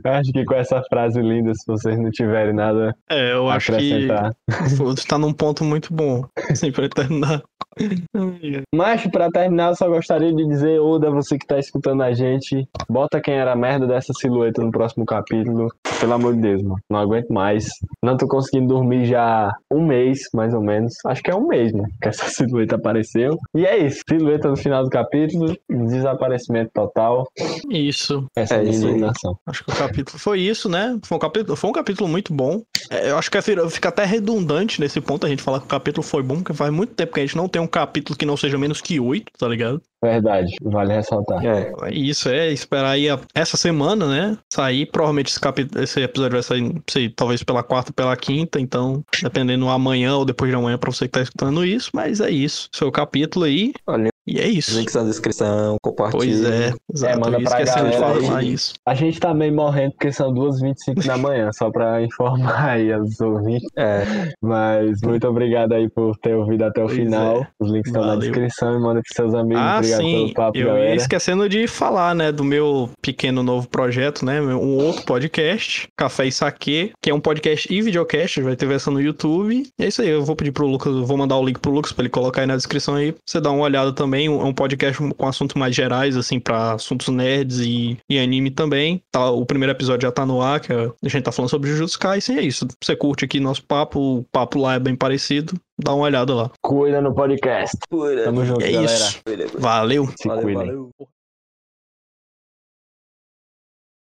Acho que com essa frase linda, se vocês não tiverem nada É, eu a acho que acrescentar. você tá num ponto muito bom, assim, pra terminar. Mas, pra terminar, eu só gostaria de dizer, Oda, você que tá escutando a gente, bota quem era a merda dessa silhueta no próximo capítulo. Pelo amor de Deus, mano. Não aguento mais. Não tô conseguindo dormir já um mês, mais ou menos. Acho que é um mês, né? Que essa silhueta apareceu. E é isso. Silhueta no final do capítulo. Desaparecimento total. Isso. Essa é, É indignação. Acho que o capítulo foi isso, né? Foi um capítulo, foi um capítulo muito bom. É, eu acho que fica fica até redundante nesse ponto a gente falar que o capítulo foi bom, porque faz muito tempo que a gente não tem um capítulo que não seja menos que oito, tá ligado? Verdade. Vale ressaltar. É. É Isso é esperar aí a- essa semana, né? Sair. Provavelmente esse, capítulo, esse episódio vai sair, não sei, talvez pela quarta, pela quinta. Então, dependendo amanhã ou depois de amanhã pra você que tá escutando isso. Mas é isso. Seu capítulo aí. Olha, E é isso. links na descrição, compartilha. Pois é. Exato. manda eu pra esquecendo de galera falar aí. isso. A gente tá meio morrendo porque são 2h25 da manhã, só pra informar aí os ouvintes. É, Mas muito obrigado aí por ter ouvido até o Pois final. é. Os links estão na descrição e manda pros seus amigos. Ah, obrigado sim. papo, eu ia galera. esquecendo de falar, né, do meu pequeno novo projeto, né, um outro podcast, Café e Saque, que é um podcast e videocast, vai ter versão no YouTube. E é isso aí, eu vou pedir pro Lucas, vou mandar o link pro Lucas pra ele colocar aí na descrição aí, pra você dar uma olhada também. É um podcast com assuntos mais gerais, assim, pra assuntos nerds e, e anime também. Tá, o primeiro episódio já tá no ar, que é- a gente tá falando sobre Jujutsu Kaisen, e é isso. Você curte aqui nosso papo, o papo lá é bem parecido, dá uma olhada lá. Cuida no podcast. Tamo junto, é galera. isso. Valeu. Se valeu, cuidem. valeu.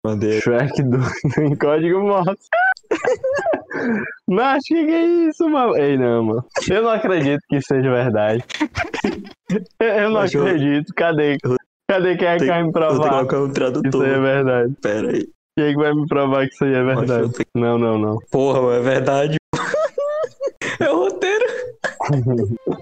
Mandei. Shrek do, em código Morse. Mas que que é isso, mano? Ei, não, mano. Eu não acredito que isso seja verdade. Eu- Eu não Mas eu- acredito. Cadê? Cadê quem é que vai me provar colocar um que isso aí é verdade? Pera aí. Quem é que vai me provar que isso aí é eu verdade? tenho- Não, não, não. Porra, é verdade. É o roteiro.